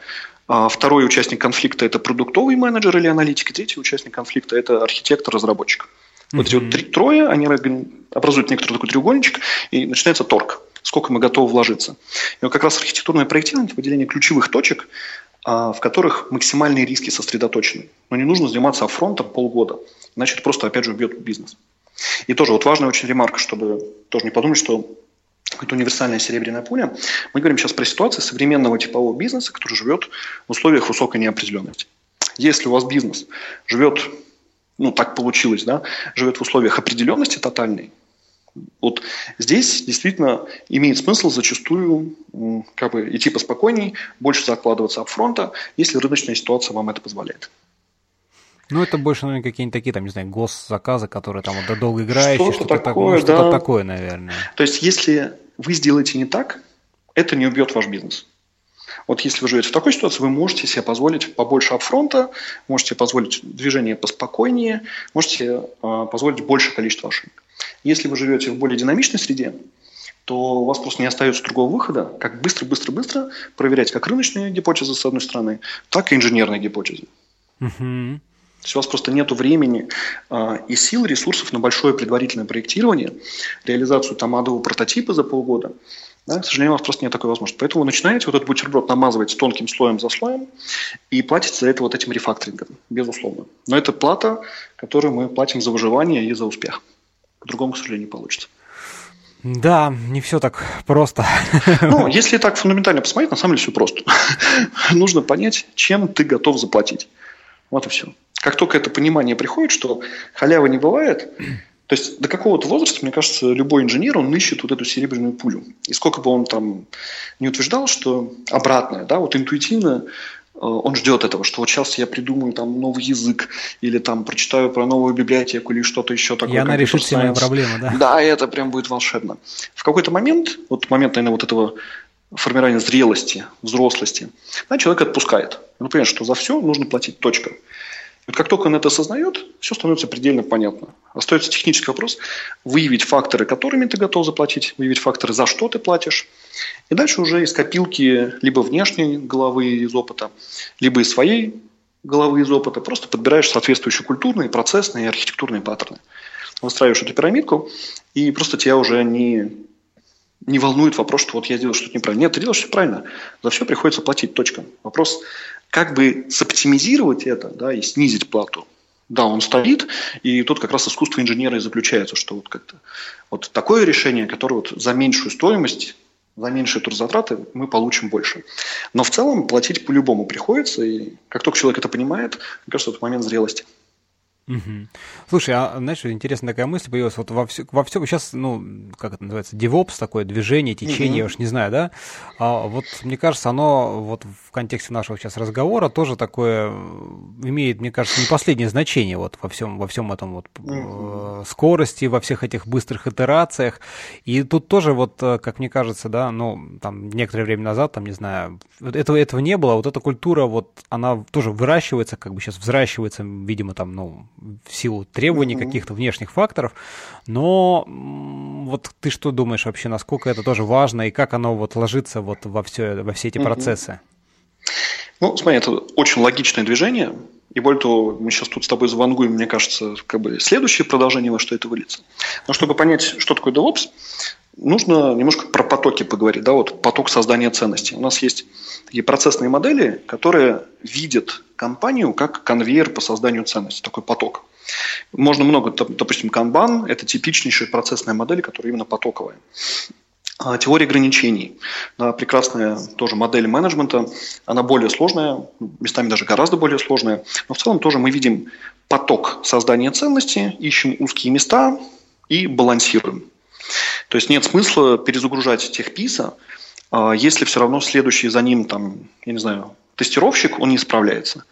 а второй участник конфликта – это продуктовый менеджер или аналитик, и третий участник конфликта – это архитектор-разработчик. Mm-hmm. Вот эти вот три, трое, они образуют некоторый такой треугольничек, и начинается торг. Сколько мы готовы вложиться. И вот как раз архитектурное проектирование – это выделение ключевых точек, а, в которых максимальные риски сосредоточены. Но не нужно заниматься афронтом полгода, иначе это просто, опять же, убьет бизнес. И тоже вот важная очень ремарка, чтобы тоже не подумать, что это универсальная серебряная пуля. Мы говорим сейчас про ситуацию современного типового бизнеса, который живет в условиях высокой неопределенности. Если у вас бизнес живет, ну так получилось, да, живет в условиях определенности тотальной, вот здесь действительно имеет смысл зачастую как бы идти поспокойней, больше закладываться апфронта, если рыночная ситуация вам это позволяет. Ну, это больше, наверное, какие-нибудь такие, там, не знаю, госзаказы, которые там вот долго играющие, что-то, что-то такое, что-то да. такое, наверное. То есть, если вы сделаете не так, это не убьет ваш бизнес. Вот если вы живете в такой ситуации, вы можете себе позволить побольше апфронта, можете позволить движение поспокойнее, можете э, позволить больше количества ошибок. Если вы живете в более динамичной среде, то у вас просто не остается другого выхода, как быстро-быстро-быстро проверять как рыночные гипотезы с одной стороны, так и инженерные гипотезы. Угу. То есть у вас просто нет времени э, и сил, ресурсов на большое предварительное проектирование, реализацию там адового прототипа за полгода. Да, к сожалению, у вас просто нет такой возможности. Поэтому вы начинаете вот этот бутерброд намазывать тонким слоем за слоем и платите за это вот этим рефакторингом, безусловно. Но это плата, которую мы платим за выживание и за успех. По-другому, к сожалению, не получится. Да, не все так просто. Ну, если так фундаментально посмотреть, на самом деле все просто. Нужно понять, чем ты готов заплатить. Вот и все. Как только это понимание приходит, что халявы не бывает, то есть до какого-то возраста, мне кажется, любой инженер, он ищет вот эту серебряную пулю. И сколько бы он там не утверждал, что обратное, да, вот интуитивно э, он ждет этого, что вот сейчас я придумаю там новый язык или там прочитаю про новую библиотеку или что-то еще такое. И она решит все мои проблемы, да? Да, это прям будет волшебно. В какой-то момент, вот момент, наверное, вот этого формирования зрелости, взрослости, да, человек отпускает. Он понимает, что за все нужно платить, точка. Вот как только он это осознает, все становится предельно понятно. Остается технический вопрос – выявить факторы, которыми ты готов заплатить, выявить факторы, за что ты платишь. И дальше уже из копилки либо внешней головы из опыта, либо из своей головы из опыта просто подбираешь соответствующие культурные, процессные и архитектурные паттерны. Выстраиваешь эту пирамидку, и просто тебя уже не, не волнует вопрос, что вот я делаю что-то неправильно. Нет, ты делаешь все правильно. За все приходится платить, точка. Вопрос как бы соптимизировать это да, и снизить плату. Да, он стоит, и тут как раз искусство инженера и заключается, что вот как-то вот такое решение, которое вот за меньшую стоимость, за меньшие трудозатраты мы получим больше. Но в целом платить по-любому приходится, и как только человек это понимает, мне кажется, это момент зрелости. Угу. Слушай, а знаешь, интересная такая мысль появилась, вот во, все, во всем сейчас, ну, как это называется, DevOps, такое движение, течение, угу. я уж не знаю, да, а вот мне кажется, оно вот в контексте нашего сейчас разговора тоже такое имеет, мне кажется, не последнее значение вот во всем, во всем этом вот угу. скорости, во всех этих быстрых итерациях, и тут тоже вот, э, как мне кажется, да, ну, там, некоторое время назад, там, не знаю, этого, этого не было, вот эта культура, вот, она тоже выращивается, как бы сейчас взращивается, видимо, там, ну, в силу требований mm-hmm. каких-то внешних факторов. Но вот ты что думаешь вообще, насколько это тоже важно и как оно вот ложится вот во все, во все эти mm-hmm. процессы? Ну, смотри, это очень логичное движение. И более того, мы сейчас тут с тобой завангуем, мне кажется, как бы следующее продолжение, во что это выльется. Но чтобы понять, что такое DevOps, нужно немножко про потоки поговорить. Да, вот поток создания ценностей. У нас есть такие процессные модели, которые видят компанию как конвейер по созданию ценностей, такой поток. Можно много, допустим, канбан – это типичнейшая процессная модель, которая именно потоковая. А теория ограничений. Да, прекрасная тоже модель менеджмента. Она более сложная, местами даже гораздо более сложная. Но в целом тоже мы видим поток создания ценности, ищем узкие места и балансируем. То есть нет смысла перезагружать техписа, если все равно следующий за ним, там, я не знаю, тестировщик, он не справляется.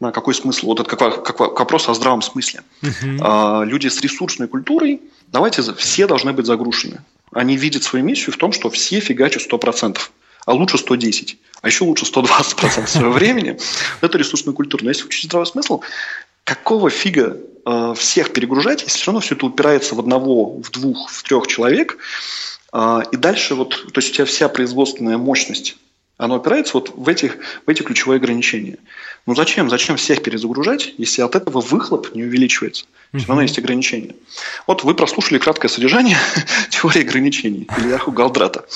На какой смысл? Вот это как, как, как вопрос о здравом смысле. Uh-huh. А, люди с ресурсной культурой, давайте, все должны быть загружены. Они видят свою миссию в том, что все фигачат 100%, а лучше 110, а еще лучше 120% своего времени. Это ресурсная культура. Но если учить здравый смысл, какого фига э, всех перегружать, если все равно все это упирается в одного, в двух, в трех человек, э, и дальше вот, то есть у тебя вся производственная мощность, она упирается вот в, этих, в эти ключевые ограничения. Ну зачем? Зачем всех перезагружать, если от этого выхлоп не увеличивается? Все равно есть ограничения. Вот вы прослушали краткое содержание теории ограничений Ильяху Галдрата.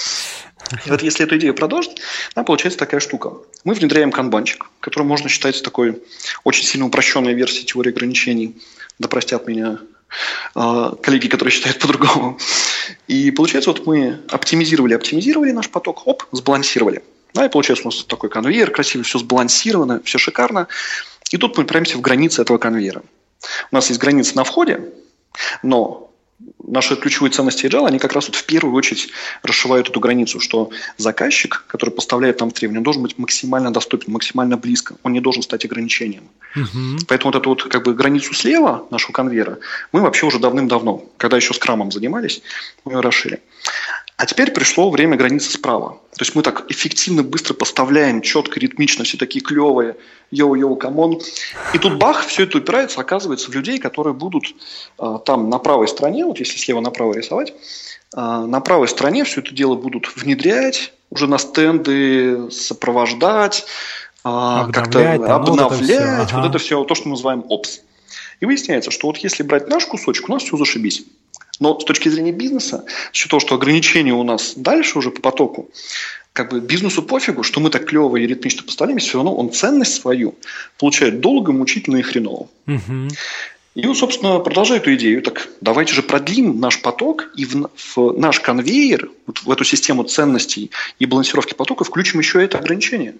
И вот если эту идею продолжить, там получается такая штука. Мы внедряем канбанчик, который можно считать такой очень сильно упрощенной версией теории ограничений. Да простят меня э, коллеги, которые считают по-другому. И получается, вот мы оптимизировали, оптимизировали наш поток, оп, сбалансировали. Да, и получается у нас такой конвейер, красиво, все сбалансировано, все шикарно. И тут мы упираемся в границы этого конвейера. У нас есть границы на входе, но наши ключевые ценности agile, они как раз вот в первую очередь расшивают эту границу, что заказчик, который поставляет нам требования, он должен быть максимально доступен, максимально близко, он не должен стать ограничением. Угу. Поэтому вот эту вот как бы границу слева нашего конвейера мы вообще уже давным-давно, когда еще скрамом занимались, мы ее расшили. А теперь пришло время границы справа. То есть мы так эффективно, быстро поставляем, четко, ритмично, все такие клевые, yo-yo, come on. И тут бах, все это упирается, оказывается, в людей, которые будут э, там на правой стороне, вот если слева направо рисовать, э, на правой стороне все это дело будут внедрять, уже на стенды сопровождать, э, как-то обновлять, вот это, все, ага. вот это все, то, что мы называем ops. И выясняется, что вот если брать наш кусочек, у нас все зашибись. Но с точки зрения бизнеса, с того, что ограничения у нас дальше уже по потоку, как бы бизнесу пофигу, что мы так клево и ритмично поставляем, все равно он ценность свою получает долго, мучительно и хреново. Угу. И он, собственно, продолжает эту идею. Так давайте же продлим наш поток и в, в наш конвейер, вот в эту систему ценностей и балансировки потока включим еще это ограничение.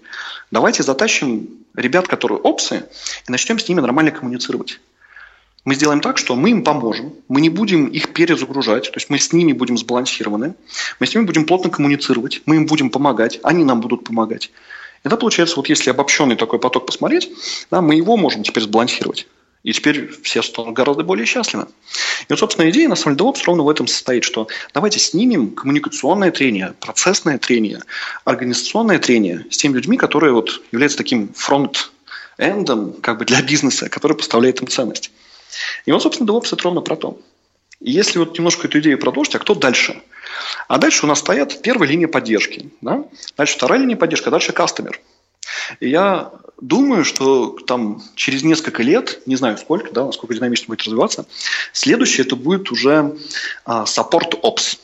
Давайте затащим ребят, которые опсы, и начнем с ними нормально коммуницировать мы сделаем так, что мы им поможем, мы не будем их перезагружать, то есть мы с ними будем сбалансированы, мы с ними будем плотно коммуницировать, мы им будем помогать, они нам будут помогать. И да, получается, вот если обобщенный такой поток посмотреть, да, мы его можем теперь сбалансировать. И теперь все станут гораздо более счастливы. И вот, собственно, идея на самом деле DevOps ровно в этом состоит, что давайте снимем коммуникационное трение, процессное трение, организационное трение с теми людьми, которые вот являются таким фронт-эндом как бы для бизнеса, который поставляет им ценность. И вот, собственно, DevOps это ровно про то. И если вот немножко эту идею продолжить, а кто дальше? А дальше у нас стоят первая линия поддержки, да? дальше вторая линия поддержки, а дальше кастомер. И я думаю, что там через несколько лет, не знаю сколько, да, насколько динамично будет развиваться, следующее это будет уже а, support ops.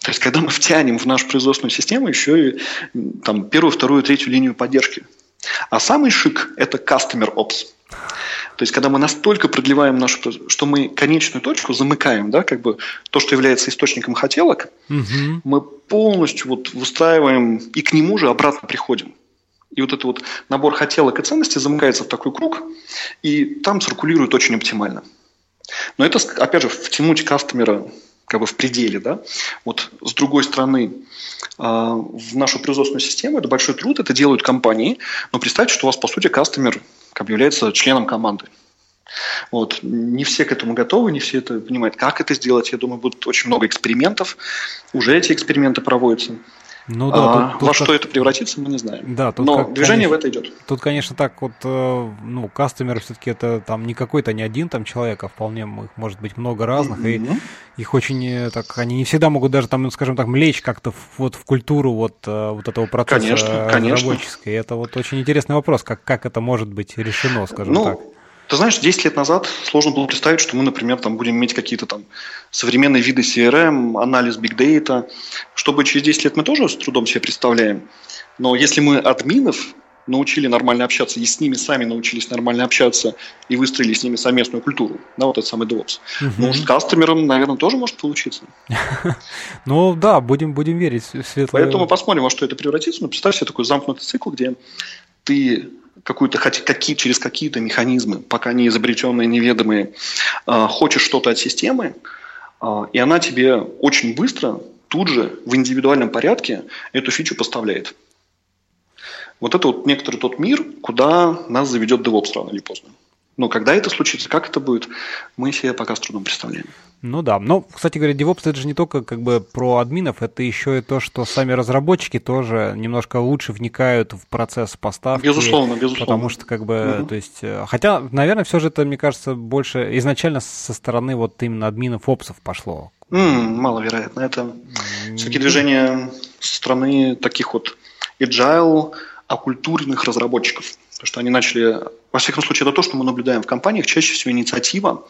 То есть, когда мы втянем в нашу производственную систему еще и там, первую, вторую, третью линию поддержки. А самый шик – это customer ops. То есть, когда мы настолько продлеваем нашу, что мы конечную точку замыкаем, да, как бы то, что является источником хотелок, угу. мы полностью вот выстраиваем и к нему же обратно приходим. И вот этот вот набор хотелок и ценностей замыкается в такой круг, и там циркулирует очень оптимально. Но это, опять же, втянуть кастомера как бы в пределе, да. Вот с другой стороны, а, в нашу производственную систему это большой труд, это делают компании, но представьте, что у вас, по сути, кастомер как бы является членом команды. Вот. Не все к этому готовы, не все это понимают, как это сделать. Я думаю, будет очень много экспериментов. Уже эти эксперименты проводятся. Ну, да, а, тут, во тут, что это превратится, мы не знаем. Да, тут Но как, движение конечно, в это идет. Тут, конечно, так вот, э, ну, кастомеры все-таки это там не какой-то не один там человек, а вполне их может быть много разных, mm-hmm. и их очень э, так, они не всегда могут даже там, ну, скажем так, млечь как-то вот в культуру вот, э, вот этого процесса конечно, разработческой. Конечно. Это вот очень интересный вопрос, как, как это может быть решено, скажем ну, так. Ты знаешь, 10 лет назад сложно было представить, что мы, например, там будем иметь какие-то там современные виды CRM, анализ Big Data, чтобы через 10 лет мы тоже с трудом себе представляем. Но если мы админов научили нормально общаться, и с ними сами научились нормально общаться, и выстроили с ними совместную культуру, да, вот этот самый DevOps. Угу. Ну, с кастомером, наверное, тоже может получиться. Ну, да, будем, будем верить в светлое. Поэтому посмотрим, во что это превратится. Но представь себе такой замкнутый цикл, где ты какую-то, какие, через какие-то механизмы, пока не изобретенные, неведомые, э, хочешь что-то от системы, э, и она тебе очень быстро, тут же, в индивидуальном порядке эту фичу поставляет. Вот это вот некоторый тот мир, куда нас заведет DevOps рано или поздно. Но когда это случится, как это будет, мы себе пока с трудом представляем. Ну да, но, кстати говоря, DevOps это же не только как бы про админов, это еще и то, что сами разработчики тоже немножко лучше вникают в процесс поставки. Безусловно, безусловно. Потому что как бы, угу. то есть, э, хотя, наверное, все же это, мне кажется, больше изначально со стороны вот именно админов опсов пошло. М-м, маловероятно. Это все-таки движения со стороны таких вот agile, оккультуренных разработчиков. Потому что они начали, во всяком случае, это то, что мы наблюдаем в компаниях, чаще всего инициатива,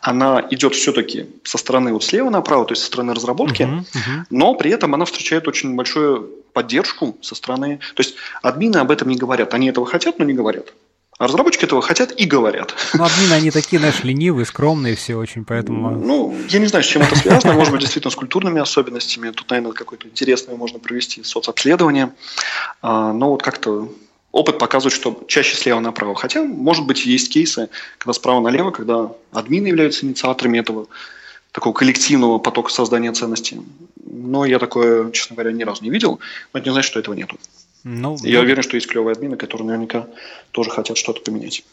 она идет все-таки со стороны вот слева направо, то есть со стороны разработки, uh-huh, uh-huh. но при этом она встречает очень большую поддержку со стороны, то есть админы об этом не говорят, они этого хотят, но не говорят. А разработчики этого хотят и говорят. Ну, админы, они такие, знаешь, ленивые, скромные все очень, поэтому... Ну, я не знаю, с чем это связано. Может быть, действительно, с культурными особенностями. Тут, наверное, какое-то интересное можно провести соцобследование. А, но вот как-то опыт показывает, что чаще слева направо. Хотя, может быть, есть кейсы, когда справа налево, когда админы являются инициаторами этого такого коллективного потока создания ценностей. Но я такое, честно говоря, ни разу не видел. Но это не значит, что этого нету. Ну, я ну... уверен, что есть клевые админы, которые наверняка тоже хотят что-то поменять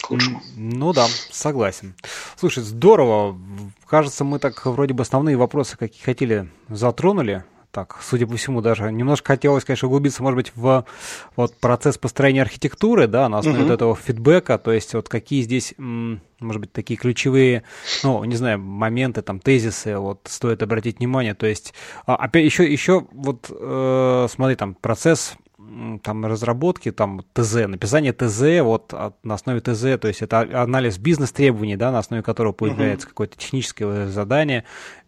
к лучшему. Ну да, согласен. Слушай, здорово. Кажется, мы так вроде бы основные вопросы, какие хотели, затронули так, судя по всему, даже немножко хотелось, конечно, углубиться, может быть, в вот процесс построения архитектуры, да, на основе uh-huh. вот этого фидбэка, то есть вот какие здесь, может быть, такие ключевые, ну, не знаю, моменты, там, тезисы, вот, стоит обратить внимание, то есть, а, опять еще, еще вот, э, смотри, там, процесс там разработки, там ТЗ, написание ТЗ, вот на основе ТЗ, то есть это анализ бизнес-требований, да, на основе которого появляется uh-huh. какое-то техническое задание,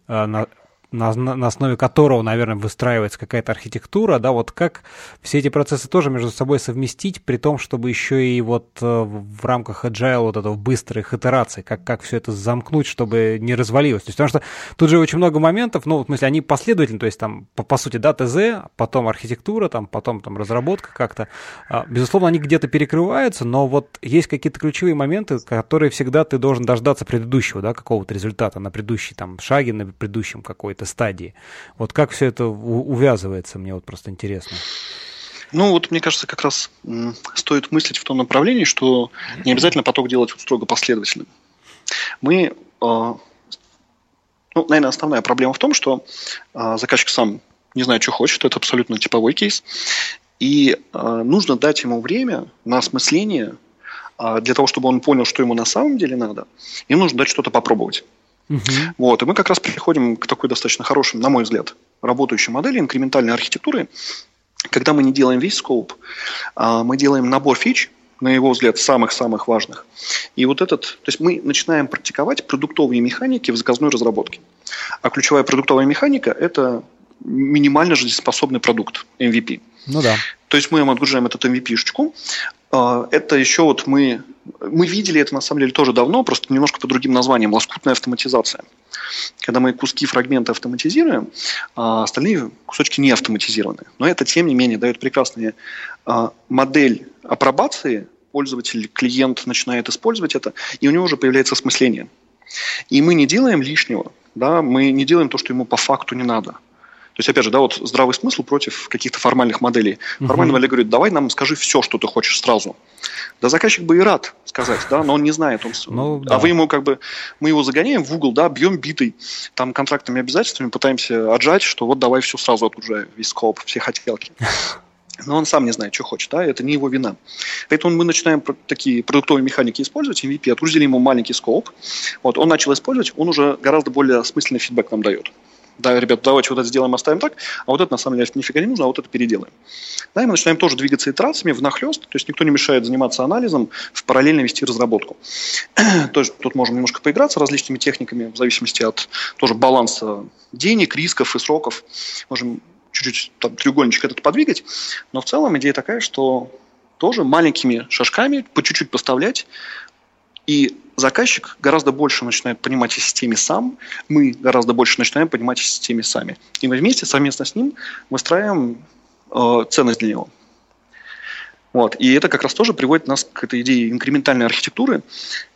на, на, основе которого, наверное, выстраивается какая-то архитектура, да, вот как все эти процессы тоже между собой совместить, при том, чтобы еще и вот э, в рамках agile вот этого быстрых итераций, как, как все это замкнуть, чтобы не развалилось. То есть, потому что тут же очень много моментов, ну, в смысле, они последовательны, то есть там, по, по сути, да, ТЗ, потом архитектура, там, потом там разработка как-то. А, безусловно, они где-то перекрываются, но вот есть какие-то ключевые моменты, которые всегда ты должен дождаться предыдущего, да, какого-то результата на предыдущей там шаге, на предыдущем какой-то какой-то стадии. Вот как все это увязывается, мне вот просто интересно. Ну, вот мне кажется, как раз стоит мыслить в том направлении, что не обязательно поток делать вот строго последовательным. Мы, а, ну, наверное, основная проблема в том, что а, заказчик сам не знает, что хочет, это абсолютно типовой кейс, и а, нужно дать ему время на осмысление для того, чтобы он понял, что ему на самом деле надо, им нужно дать что-то попробовать. Угу. Вот, и мы как раз приходим к такой достаточно хорошей, на мой взгляд, работающей модели инкрементальной архитектуры, когда мы не делаем весь скоуп, а мы делаем набор фич, на его взгляд, самых-самых важных. И вот этот, то есть мы начинаем практиковать продуктовые механики в заказной разработке. А ключевая продуктовая механика – это минимально жизнеспособный продукт, MVP. Ну да. То есть мы им отгружаем этот MVP-шечку. А, это еще вот мы, мы видели это на самом деле тоже давно, просто немножко по другим названиям, лоскутная автоматизация. Когда мы куски фрагмента автоматизируем, а остальные кусочки не автоматизированы. Но это, тем не менее, дает прекрасную а, модель апробации, пользователь, клиент начинает использовать это, и у него уже появляется осмысление. И мы не делаем лишнего, да, мы не делаем то, что ему по факту не надо. То есть, опять же, да, вот здравый смысл против каких-то формальных моделей. Формальный модель говорит, давай нам скажи все, что ты хочешь сразу. Да заказчик бы и рад сказать, да, но он не знает. Он... Ну, да. А вы ему как бы, мы его загоняем в угол, да, бьем битой, там контрактными обязательствами пытаемся отжать, что вот давай все сразу отгружай, весь скоп, все хотелки. Но он сам не знает, что хочет, да, это не его вина. Поэтому мы начинаем такие продуктовые механики использовать, MVP, отгрузили ему маленький скоп, вот, он начал использовать, он уже гораздо более смысленный фидбэк нам дает да, ребят, давайте вот это сделаем, оставим так, а вот это на самом деле нифига не нужно, а вот это переделаем. Да, и мы начинаем тоже двигаться итерациями внахлест, то есть никто не мешает заниматься анализом, в параллельно вести разработку. то есть тут можем немножко поиграться различными техниками, в зависимости от тоже баланса денег, рисков и сроков. Можем чуть-чуть там, треугольничек этот подвигать, но в целом идея такая, что тоже маленькими шажками по чуть-чуть поставлять, и заказчик гораздо больше начинает понимать о системе сам, мы гораздо больше начинаем понимать о системе сами. И мы вместе, совместно с ним, выстраиваем э, ценность для него. Вот. И это как раз тоже приводит нас к этой идее инкрементальной архитектуры,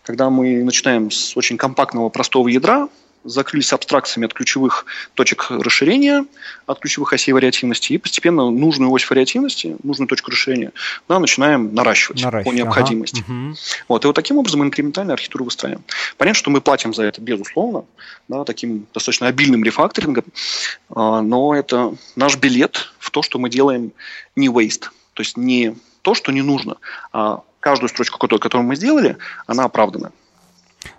когда мы начинаем с очень компактного простого ядра, закрылись абстракциями от ключевых точек расширения, от ключевых осей вариативности, и постепенно нужную ось вариативности, нужную точку расширения, да, начинаем наращивать, наращивать по необходимости. Ага. Вот, и вот таким образом мы инкрементальную архитектуру выстраиваем. Понятно, что мы платим за это, безусловно, да, таким достаточно обильным рефакторингом, а, но это наш билет в то, что мы делаем не waste, то есть не то, что не нужно, а каждую строчку, которую мы сделали, она оправдана.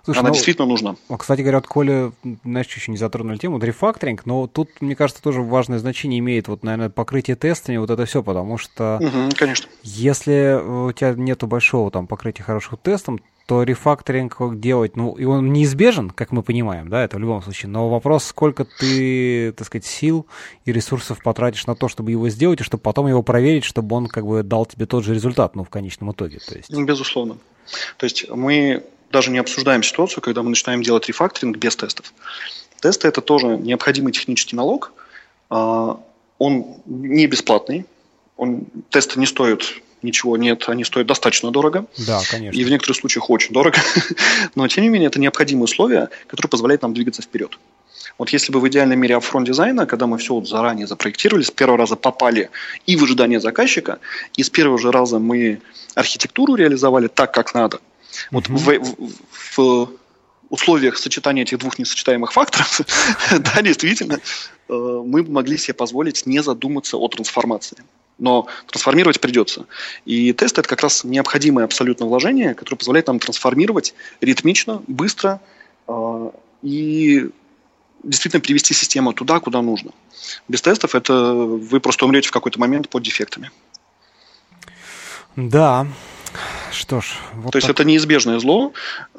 Слушай, Она ну, действительно нужна. Кстати говоря, от Коля, знаешь, еще не затронули тему, рефакторинг, но тут, мне кажется, тоже важное значение имеет, вот, наверное, покрытие тестами, вот это все, потому что... Угу, конечно. Если у тебя нету большого там покрытия хорошим тестом, то рефакторинг делать, ну, и он неизбежен, как мы понимаем, да, это в любом случае, но вопрос, сколько ты, так сказать, сил и ресурсов потратишь на то, чтобы его сделать, и чтобы потом его проверить, чтобы он как бы дал тебе тот же результат, ну, в конечном итоге, то есть. Безусловно. То есть мы даже не обсуждаем ситуацию, когда мы начинаем делать рефакторинг без тестов. Тесты – это тоже необходимый технический налог. А, он не бесплатный. Он, тесты не стоят ничего, нет, они стоят достаточно дорого. Да, конечно. И в некоторых случаях очень дорого. Но, тем не менее, это необходимые условия, которые позволяют нам двигаться вперед. Вот если бы в идеальном мире апфронт дизайна, когда мы все вот заранее запроектировали, с первого раза попали и в ожидание заказчика, и с первого же раза мы архитектуру реализовали так, как надо – вот в, в, в условиях сочетания этих двух несочетаемых факторов, да, действительно, э, мы могли себе позволить не задуматься о трансформации. Но трансформировать придется. И тест – это как раз необходимое абсолютно вложение, которое позволяет нам трансформировать ритмично, быстро э, и действительно привести систему туда, куда нужно. Без тестов это вы просто умрете в какой-то момент под дефектами. Да, что ж, вот То так. есть это неизбежное зло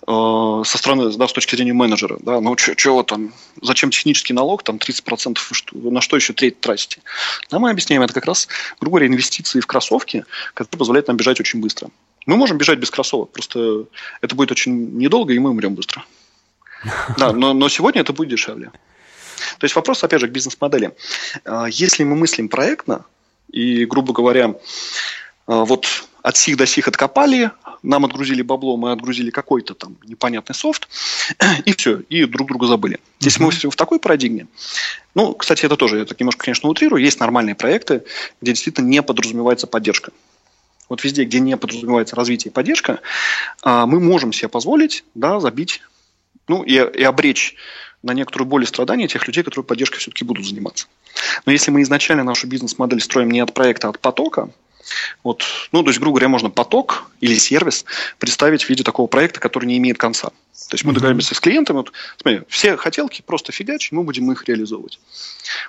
э, со стороны, да, с точки зрения менеджера. Да, ну чего там, зачем технический налог, там 30%, что, на что еще треть тратите? Да, мы объясняем, это как раз, грубо говоря, инвестиции в кроссовки, которые позволяют нам бежать очень быстро. Мы можем бежать без кроссовок, просто это будет очень недолго, и мы умрем быстро. Да, но, но сегодня это будет дешевле. То есть вопрос, опять же, к бизнес-модели. Э, если мы мыслим проектно, и, грубо говоря, вот от сих до сих откопали, нам отгрузили бабло, мы отгрузили какой-то там непонятный софт, и все, и друг друга забыли. Если мы мыслим в такой парадигме, ну, кстати, это тоже, я так немножко, конечно, утрирую, есть нормальные проекты, где действительно не подразумевается поддержка. Вот везде, где не подразумевается развитие и поддержка, а, мы можем себе позволить да, забить ну, и, и обречь на некоторую боль и страдания тех людей, которые поддержкой все-таки будут заниматься. Но если мы изначально нашу бизнес-модель строим не от проекта, а от потока, вот, ну, то есть, грубо говоря, можно поток или сервис представить в виде такого проекта, который не имеет конца. То есть мы договоримся с клиентом, вот, смотри, все хотелки просто фигач, мы будем их реализовывать.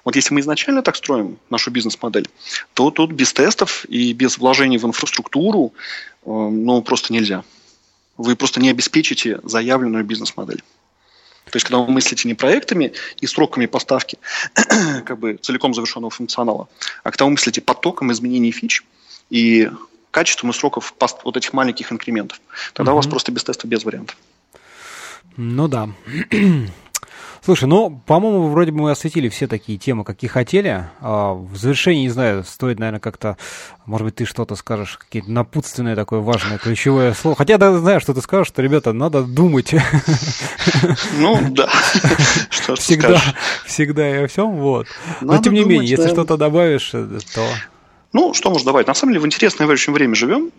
Вот если мы изначально так строим нашу бизнес-модель, то тут без тестов и без вложений в инфраструктуру, э, ну, просто нельзя. Вы просто не обеспечите заявленную бизнес-модель. То есть, когда вы мыслите не проектами и сроками поставки как бы целиком завершенного функционала, а когда вы мыслите потоком изменений фич – и качеством и сроков вот этих маленьких инкрементов. Тогда угу. у вас просто без теста без вариантов. Ну да. Слушай, ну, по-моему, вроде бы мы осветили все такие темы, какие хотели. А в завершении, не знаю, стоит, наверное, как-то, может быть, ты что-то скажешь, какие-то напутственное такое важное, ключевое слово. Хотя я знаю, что ты скажешь, что, ребята, надо думать. Ну, да. Что всегда, всегда и о всем, вот. Но, тем не менее, если что-то добавишь, э, то... Ну, что можно добавить? На самом деле, в интересное очень время живем,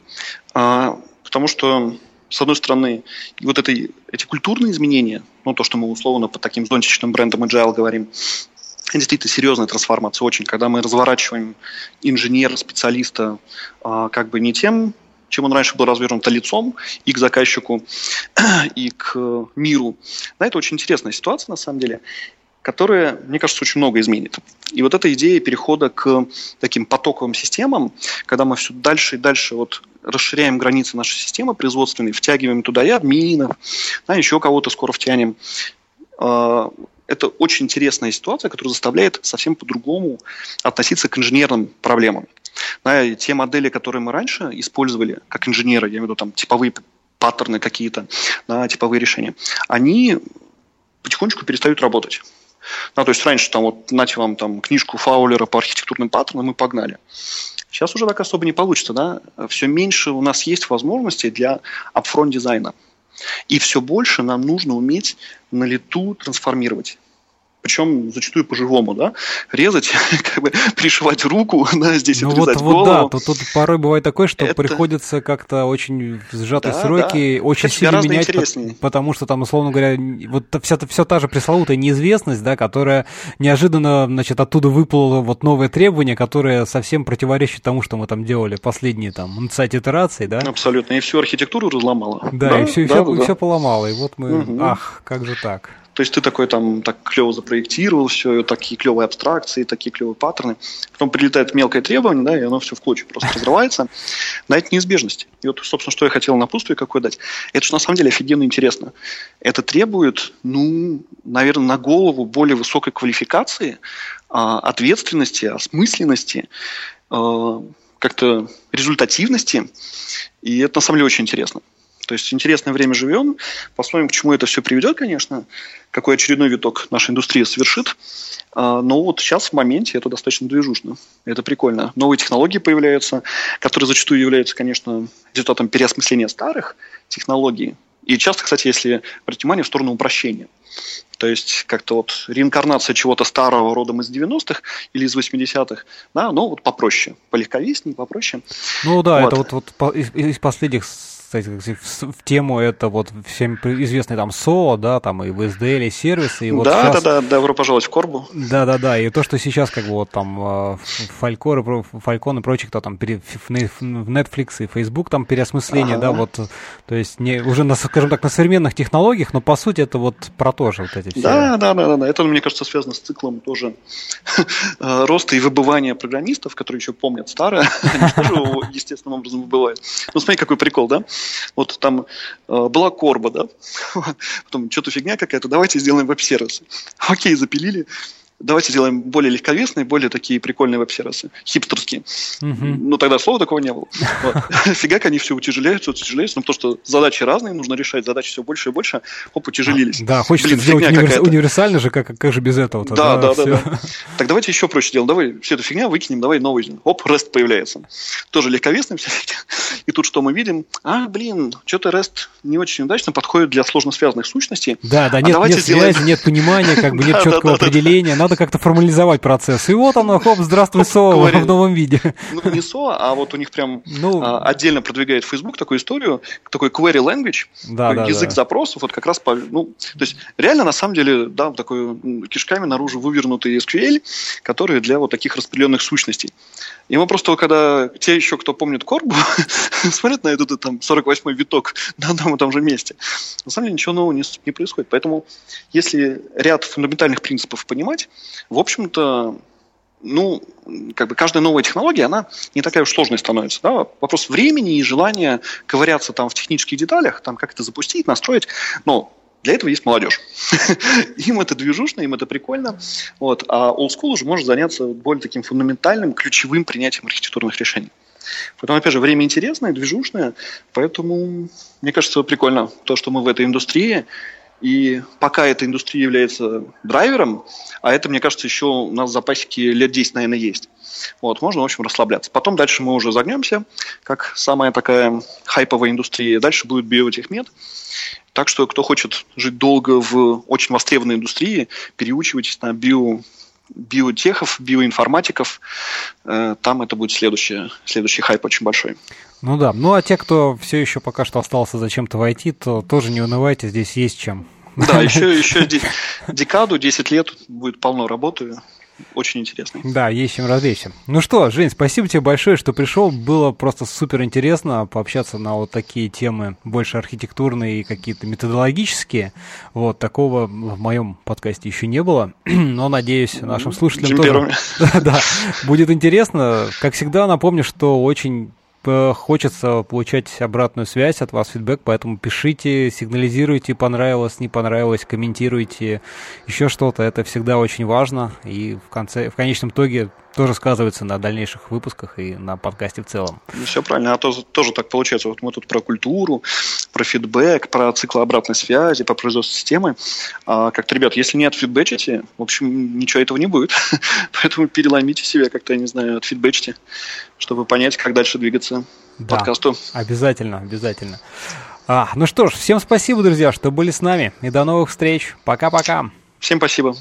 а, потому что с одной стороны, вот это, эти культурные изменения, ну, то, что мы условно под таким зонтичным брендом Agile говорим, действительно серьезная трансформация очень, когда мы разворачиваем инженера, специалиста а, как бы не тем, чем он раньше был развернут, а лицом и к заказчику, и к миру. Да, это очень интересная ситуация, на самом деле которая, мне кажется, очень много изменит. И вот эта идея перехода к таким потоковым системам, когда мы все дальше и дальше вот расширяем границы нашей системы производственной, втягиваем туда и админов, да, еще кого-то скоро втянем. А, это очень интересная ситуация, которая заставляет совсем по-другому относиться к инженерным проблемам. Да, и те модели, которые мы раньше использовали как инженеры, я имею в виду там типовые паттерны какие-то, да, типовые решения, они потихонечку перестают работать. Да, то есть раньше там вот нате вам там книжку Фаулера по архитектурным паттернам, мы погнали. Сейчас уже так особо не получится, да. Все меньше у нас есть возможностей для upfront дизайна. И все больше нам нужно уметь на лету трансформировать причем зачастую по-живому, да, резать, как бы пришивать руку, да, здесь ну отрезать вот, голову. Вот, да, тут, тут порой бывает такое, что это... приходится как-то очень в сжатые да, сроки, да. очень Кстати, сильно менять, интереснее. потому что там, условно говоря, вот вся, вся та же пресловутая неизвестность, да, которая неожиданно, значит, оттуда выплыло вот новое требование, которое совсем противоречит тому, что мы там делали последние там инсайт итерации, да. Абсолютно, и всю архитектуру разломало. Да, да и все, да, все, да, все да. поломало, и вот мы, угу. ах, как же так. То есть ты такой там так клево запроектировал все, такие клевые абстракции, такие клевые паттерны. Потом прилетает мелкое требование, да, и оно все в клочья просто разрывается. Да, это неизбежность. И вот, собственно, что я хотел на пустую какой дать. Это же на самом деле офигенно интересно. Это требует, ну, наверное, на голову более высокой квалификации, а, ответственности, осмысленности, а, как-то результативности. И это на самом деле очень интересно. То есть интересное время живем. Посмотрим, к чему это все приведет, конечно, какой очередной виток наша индустрия совершит. А, но вот сейчас в моменте это достаточно движушно. Это прикольно. Новые технологии появляются, которые зачастую являются, конечно, результатом переосмысления старых технологий. И часто, кстати, если обратить внимание, в сторону упрощения. То есть как-то вот реинкарнация чего-то старого родом из 90-х или из 80-х, да, но вот попроще, полегковеснее, попроще. Ну да, вот. это вот, вот из, из последних кстати, в, в тему это вот всем известный там СО, да, там и VSDL, и сервисы. И вот да, сейчас... да, да, добро пожаловать в Корбу. Да, да, да, и то, что сейчас как бы вот там Фалькор, Фалькон и прочие, кто там в Netflix и Facebook там переосмысление, ага. да, вот, то есть не, уже, на, скажем так, на современных технологиях, но по сути это вот про то же вот эти все. Да, да, да, да, да, это, мне кажется, связано с циклом тоже роста и выбывания программистов, которые еще помнят старое, они тоже естественным образом выбывают. Ну, смотри, какой прикол, да? Вот там э, была корба, да, потом что-то фигня какая-то, давайте сделаем веб-сервис. Окей, запилили, давайте сделаем более легковесные, более такие прикольные веб-сервисы, хипстерские. Угу. Ну, тогда слова такого не было. Фигак, они все утяжеляются, утяжеляются, потому что задачи разные, нужно решать задачи все больше и больше, оп, утяжелились. Да, хочется сделать универсально же, как, как же без этого Да, да, да, Так давайте еще проще сделаем, давай всю эту фигня выкинем, давай новый, оп, REST появляется. Тоже легковесный И тут что мы видим? А, блин, что-то REST не очень удачно подходит для сложно связанных сущностей. Да, да, а нет, нет связи, нет понимания, как бы нет четкого определения, надо как-то формализовать процесс. И вот оно, хоп, здравствуй, СО в новом виде. Ну, не СО, а вот у них прям ну, а, отдельно продвигает Facebook такую историю, такой query language, да, да, язык да. запросов, вот как раз, по, ну, то есть реально на самом деле, да, такой кишками наружу вывернутый SQL, который для вот таких распределенных сущностей. И мы просто, когда те еще, кто помнит Корбу, смотрят на этот там 48-й виток на одном и том же месте, на самом деле ничего нового не, не происходит. Поэтому, если ряд фундаментальных принципов понимать, в общем-то, ну, как бы каждая новая технология, она не такая уж сложной становится. Да? Вопрос времени и желания ковыряться там в технических деталях, там как это запустить, настроить. Но для этого есть молодежь. им это движушно, им это прикольно. Вот. А old school уже может заняться более таким фундаментальным, ключевым принятием архитектурных решений. Поэтому, опять же, время интересное, движушное, поэтому, мне кажется, прикольно то, что мы в этой индустрии, и пока эта индустрия является драйвером, а это, мне кажется, еще у нас в запасике лет 10, наверное, есть. Вот, можно, в общем, расслабляться. Потом дальше мы уже загнемся, как самая такая хайповая индустрия. Дальше будет биотехмед. Так что, кто хочет жить долго в очень востребованной индустрии, переучивайтесь на био биотехов, биоинформатиков, э, там это будет следующий, следующий хайп очень большой. Ну да, ну а те, кто все еще пока что остался зачем-то войти, то тоже не унывайте, здесь есть чем. Да, еще, еще декаду, 10 лет будет полно работы очень интересный. Да, есть чем развлечься. Ну что, Жень, спасибо тебе большое, что пришел. Было просто супер интересно пообщаться на вот такие темы, больше архитектурные и какие-то методологические. Вот, такого в моем подкасте еще не было. Но, надеюсь, нашим слушателям тоже да, будет интересно. Как всегда, напомню, что очень хочется получать обратную связь от вас, фидбэк, поэтому пишите, сигнализируйте, понравилось, не понравилось, комментируйте, еще что-то, это всегда очень важно, и в конце, в конечном итоге тоже сказывается на дальнейших выпусках и на подкасте в целом. Ну, все правильно, а то тоже так получается. Вот мы тут про культуру, про фидбэк, про цикл обратной связи, по производству системы. А как-то, ребят, если не отфидбэчите, в общем, ничего этого не будет. Поэтому переломите себя как-то, я не знаю, отфидбэчите, чтобы понять, как дальше двигаться да, подкасту. Обязательно, обязательно. А, ну что ж, всем спасибо, друзья, что были с нами. И до новых встреч. Пока-пока. Всем спасибо.